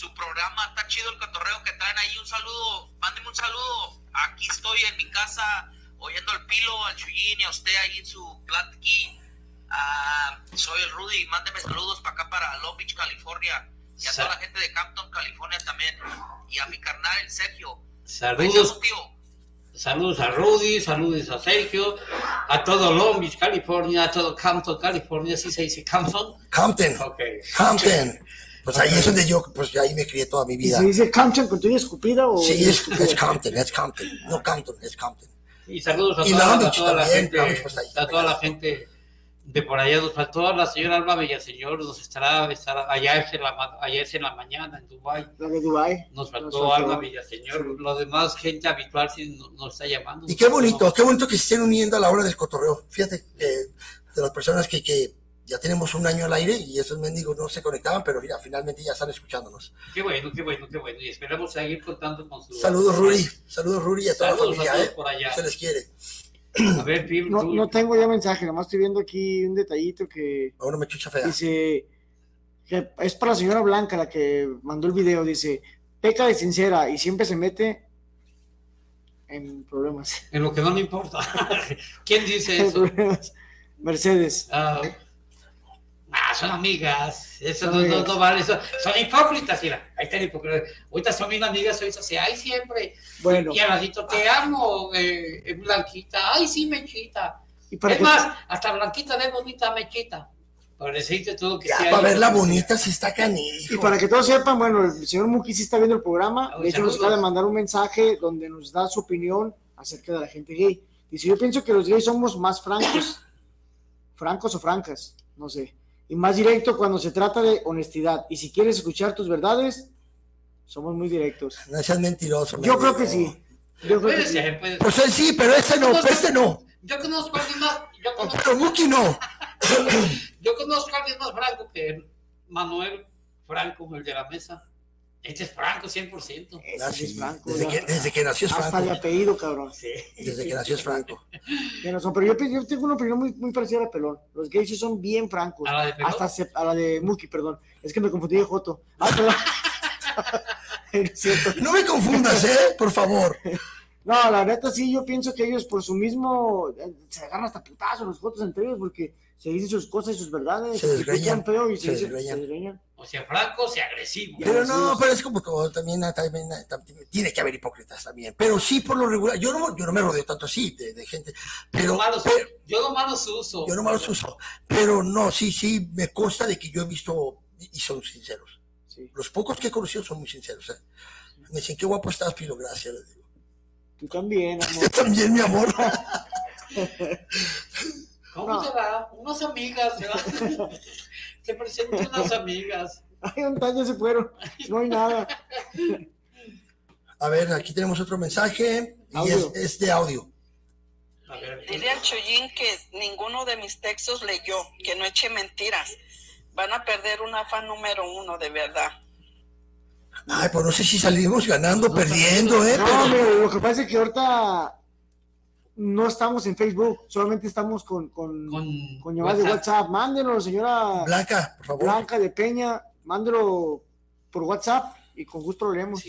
su programa. Está chido el cotorreo que traen ahí. Un saludo. Mándeme un saludo. Aquí estoy en mi casa oyendo al Pilo, al Chuyín y a usted ahí en su platiqui. Ah, soy el Rudy. Mándeme saludos para acá, para Long Beach, California. Y a toda la gente de Campton, California también. Y a mi carnal, el Sergio. Saludos. Saludos a Rudy, saludos a Sergio, a todo Long Beach, California, a todo Campton, California, ¿sí se dice Campton? Compton, Ok. Compton. Pues ahí es donde yo, pues ahí me crié toda mi ¿Y vida. se dice Compton con tu escupida o.? Sí, es, es Compton, es Compton. No Compton, es Compton. Y saludos a Y toda, a toda la también, gente, pues, ahí a toda la gente de por allá nos faltó la señora Alba Villaseñor, nos estará, estará allá, es en la, ma- allá es en la mañana en Dubái. La de Dubai. Nos faltó Nos faltó. Alba Villaseñor, lo demás, gente habitual sí no- nos está llamando. Y qué bonito, qué bonito que se estén uniendo a la hora del cotorreo. Fíjate, que de las personas que, que ya tenemos un año al aire y esos mendigos no se conectaban, pero mira, finalmente ya están escuchándonos. Qué bueno, qué bueno, qué bueno. Y esperamos seguir contando con su. Saludos, Ruri. Saludos, Ruri, a toda Saludos, la familia, saludos ¿eh? por allá. Se les quiere. A ver, Pim, No, tú- no tengo ya mensaje, nomás estoy viendo aquí un detallito que Ahora me chucha fea. dice que es para la señora Blanca la que mandó el video, dice, peca de sincera y siempre se mete en problemas. En lo que no le importa. [LAUGHS] ¿Quién dice eso? Mercedes. Ah, ah, son amigas. Eso Son no, no, no vale. Eso, son hipócritas, mira. Ahí está el hipócrita. Ahorita son bien amigas, ahorita se, ay, siempre. Bueno. Y al ratito, te amo, eh, eh, Blanquita. Ay, sí, Mechita. Y para es más, hasta Blanquita de bonita Mechita. Para decirte todo que Ya, hay- para verla bonita, si está canijo. Y para que todos sepan, bueno, el señor Muki sí está viendo el programa. Ay, De hecho, nos acaba de mandar un mensaje donde nos da su opinión acerca de la gente gay. Dice, yo pienso que los gays somos más francos. [COUGHS] francos o francas, no sé. Y más directo cuando se trata de honestidad. Y si quieres escuchar tus verdades, somos muy directos. No seas mentiroso. Yo creo que sí. Yo creo Puede que sí. ser, puede ser. Pues él sí, pero este no, este no. Yo conozco a alguien más. Yo conozco, Pero Muki no. [COUGHS] yo conozco a alguien más franco que Manuel Franco, el de la mesa. Este es franco 100%. Ah, sí, es franco, desde, que, desde que nació es Hasta Franco. de apellido, cabrón. Desde que nació es Franco. [LAUGHS] Pero yo, yo tengo una opinión muy, muy parecida a la Pelón. Los gays sí son bien francos. ¿A la de Pelón? Hasta se- a la de Muki, perdón. Es que me confundí de Joto. Ah, [LAUGHS] [LAUGHS] cierto. No me confundas, ¿eh? Por favor. No, la neta sí, yo pienso que ellos por su mismo eh, se agarran hasta putazos los Jotos entre ellos porque se dicen sus cosas y sus verdades. Se desgreñan, feo y se, se desgreñan. se desgreñan. O sea, franco, o sea, agresivo. Pero no, pero es como, como también, también, también tiene que haber hipócritas también. Pero sí, por lo regular, yo no, yo no me rodeo tanto así de, de gente. Pero, Nomás los- pero- yo nomás los uso. yo no me los uso. Pero no, sí, sí, me consta de que yo he visto y y son sinceros. Los pocos que he conocido son muy sinceros. ¿eh? Me dicen, qué guapo estás, Pilo, gracias. Tú también, amor. Yo también, mi amor. ¿Cómo No. te va? Unas amigas, ¿verdad? [LAUGHS] Te presento unas amigas. Ay, ¿dónde ya se fueron? No hay nada. A ver, aquí tenemos otro mensaje y es, es de audio. A ver, Dile al Chuyín que ninguno de mis textos leyó, que no eche mentiras. Van a perder una fan número uno, de verdad. Ay, pues no sé si salimos ganando, perdiendo, ¿eh? No, Pero- lo que pasa es que ahorita no estamos en Facebook, solamente estamos con, con, con llamadas de WhatsApp. Mándenlo, señora Blanca, por favor. Blanca de Peña, mándelo por WhatsApp y con gusto lo leemos.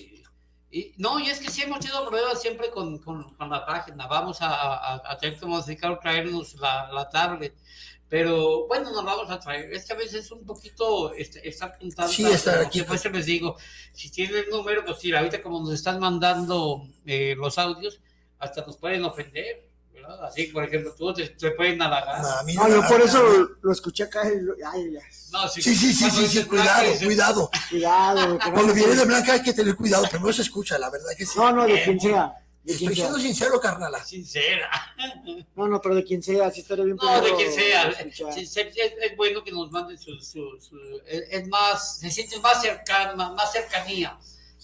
Y, no, y es que sí hemos tenido problemas siempre con, con, con la página. Vamos a, a, a tener que modificar, traernos la, la tablet. Pero bueno, nos vamos a traer. Es que a veces es un poquito este, estar contando. Sí, estar como aquí. que, Pues les digo, si tienen el número, pues sí, ahorita como nos están mandando eh, los audios, hasta nos pueden ofender. ¿verdad? Así, por ejemplo, tú te, te pueden halagar. No, No, no, yo por eso lo, lo escuché acá. y lo- ay, ay, No, sí, Sí, sí, sí, cuidado, blanca, cuidado. [LAUGHS] Cuando viene de Blanca hay que tener cuidado, pero no se escucha, la verdad que sí. No, no, de quien sea. Estoy siendo sincero, carnala. Sincera. [LAUGHS] No, no, pero de quien sea, sí estaría bien. No, de quien sea. Sí, sí, Es, es bueno que nos manden su, su, su- es, es más, se siente más cercana, más, más cercanía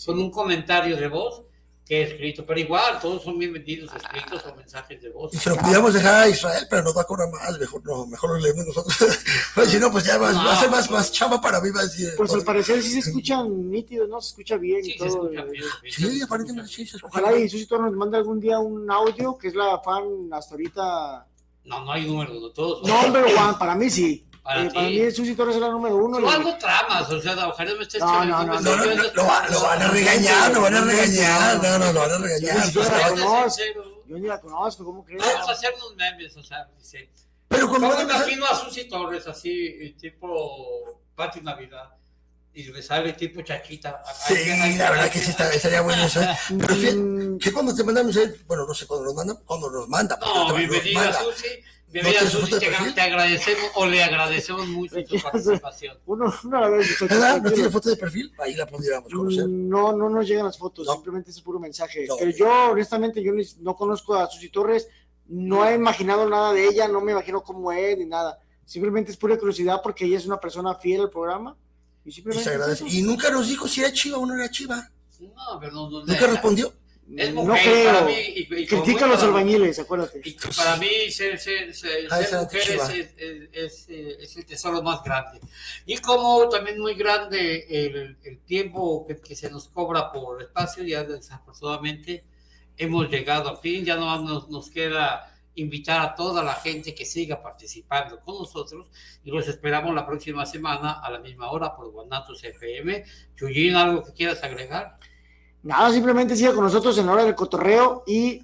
con un comentario de voz que escrito. Pero igual, todos son bienvenidos escritos o mensajes de voz. Y se lo pudiéramos dejar a Israel, pero nos va a cobrar más, mejor no, mejor lo leemos nosotros. [LAUGHS] Pues, si no, pues ya va, va a ser más, más chamba para mí, va a decir. Pues al parecer sí se escuchan nítidos, ¿no? Se escucha bien y todo. Sí, aparentemente sí se escucha. Ojalá y Susi Torres nos mande algún día un audio, que es la fan hasta ahorita. No, no hay número de todos. Number one, para mí sí. Para Eh, para mí Susi Torres es la número uno. O y- algo tramas, o sea, ojalá me estés No, no, no, No, no, no, lo, va- lo van a regañar, lo van a regañar, no, no, lo van a Yo ni regañar. siquiera la no. conozco. Yo ni la conozco, ¿cómo crees? Vamos a hacernos memes, o sea, dice. Pero ¿Cómo cuando me imagino a Susi Torres así, eh, tipo Pati Navidad? Y le sale tipo Chachita. Sí, la verdad que sí está- estaría bueno eso. ¿eh? [LAUGHS] Pero fíjate, que cuando te mandan mensaje, bueno, no sé cuándo nos mandan, cuando nos manda. No, nos bienvenida manda. Susi. ¿No Bienvenida tienes su Susi, de te, agradecemos o le agradecemos mucho su participación. [LAUGHS] Uno, uno a la vez. ¿Verdad? ¿No tiene foto de perfil? Ahí la pudiéramos conocer. No, no nos llegan las fotos, simplemente es puro mensaje. Pero yo, honestamente, yo ni- no conozco a Susi Torres, no he imaginado nada de ella, no me imagino cómo es ni nada. Simplemente es pura curiosidad porque ella es una persona fiel al programa. Y Y, simplemente. Y nunca nos dijo si era chiva o no era chiva. No, pero no, no- Nunca respondió. Es No mujer creo. para mí. y- y Critica a los albañiles, acuérdate. Y para mí ser, ser- ser- Ah, ser mujer es, es- es- eh, es el tesoro más grande. Y como también muy grande el, el tiempo que, que se nos cobra por espacio, ya desafortunadamente hemos llegado a fin, ya no nos, nos queda invitar a toda la gente que siga participando con nosotros y los esperamos la próxima semana a la misma hora por Guanatos FM. Chuyín, ¿algo que quieras agregar? Nada, simplemente siga con nosotros en la hora del cotorreo y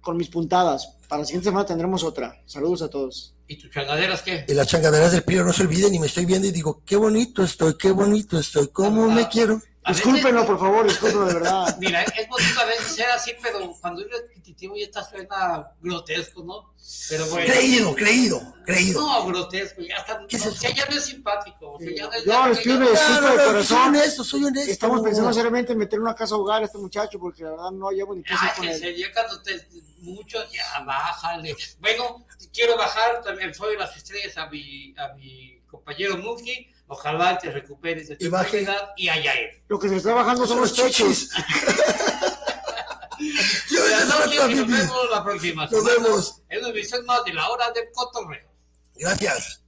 con mis puntadas. Para la siguiente semana tendremos otra. Saludos a todos. ¿Y tus changaderas qué? Y las changaderas del Pío no se olviden y me estoy viendo y digo, qué bonito estoy, qué bonito estoy, cómo me quiero. Discúlpenlo, por favor, discúlpenlo de verdad. [LAUGHS] Mira, es bonito a veces ser así, pero cuando eres repetitivo ya está suena grotesco, ¿no? Pero bueno. Creído, creído, creído. No, grotesco, ya está. no, ya, ya no es simpático. o sea, ya no es- Yo les pido una disculpa no, de no, corazón. soy honesto, soy honesto. Estamos pensando seriamente en meter una casa hogar a este muchacho porque la verdad no hayamos ni qué hacer Ay, con él. ya cuando te mucho, ya bájale. Bueno, quiero bajar también soy las estrellas a mi, a mi compañero Muki. Ojalá te recuperes de tu enfermedad y allá él. Lo que se está bajando son los techos. [LAUGHS] Yo ya no nos vemos la próxima Nos vemos. En una emisión más de la hora del cotorreo. Gracias.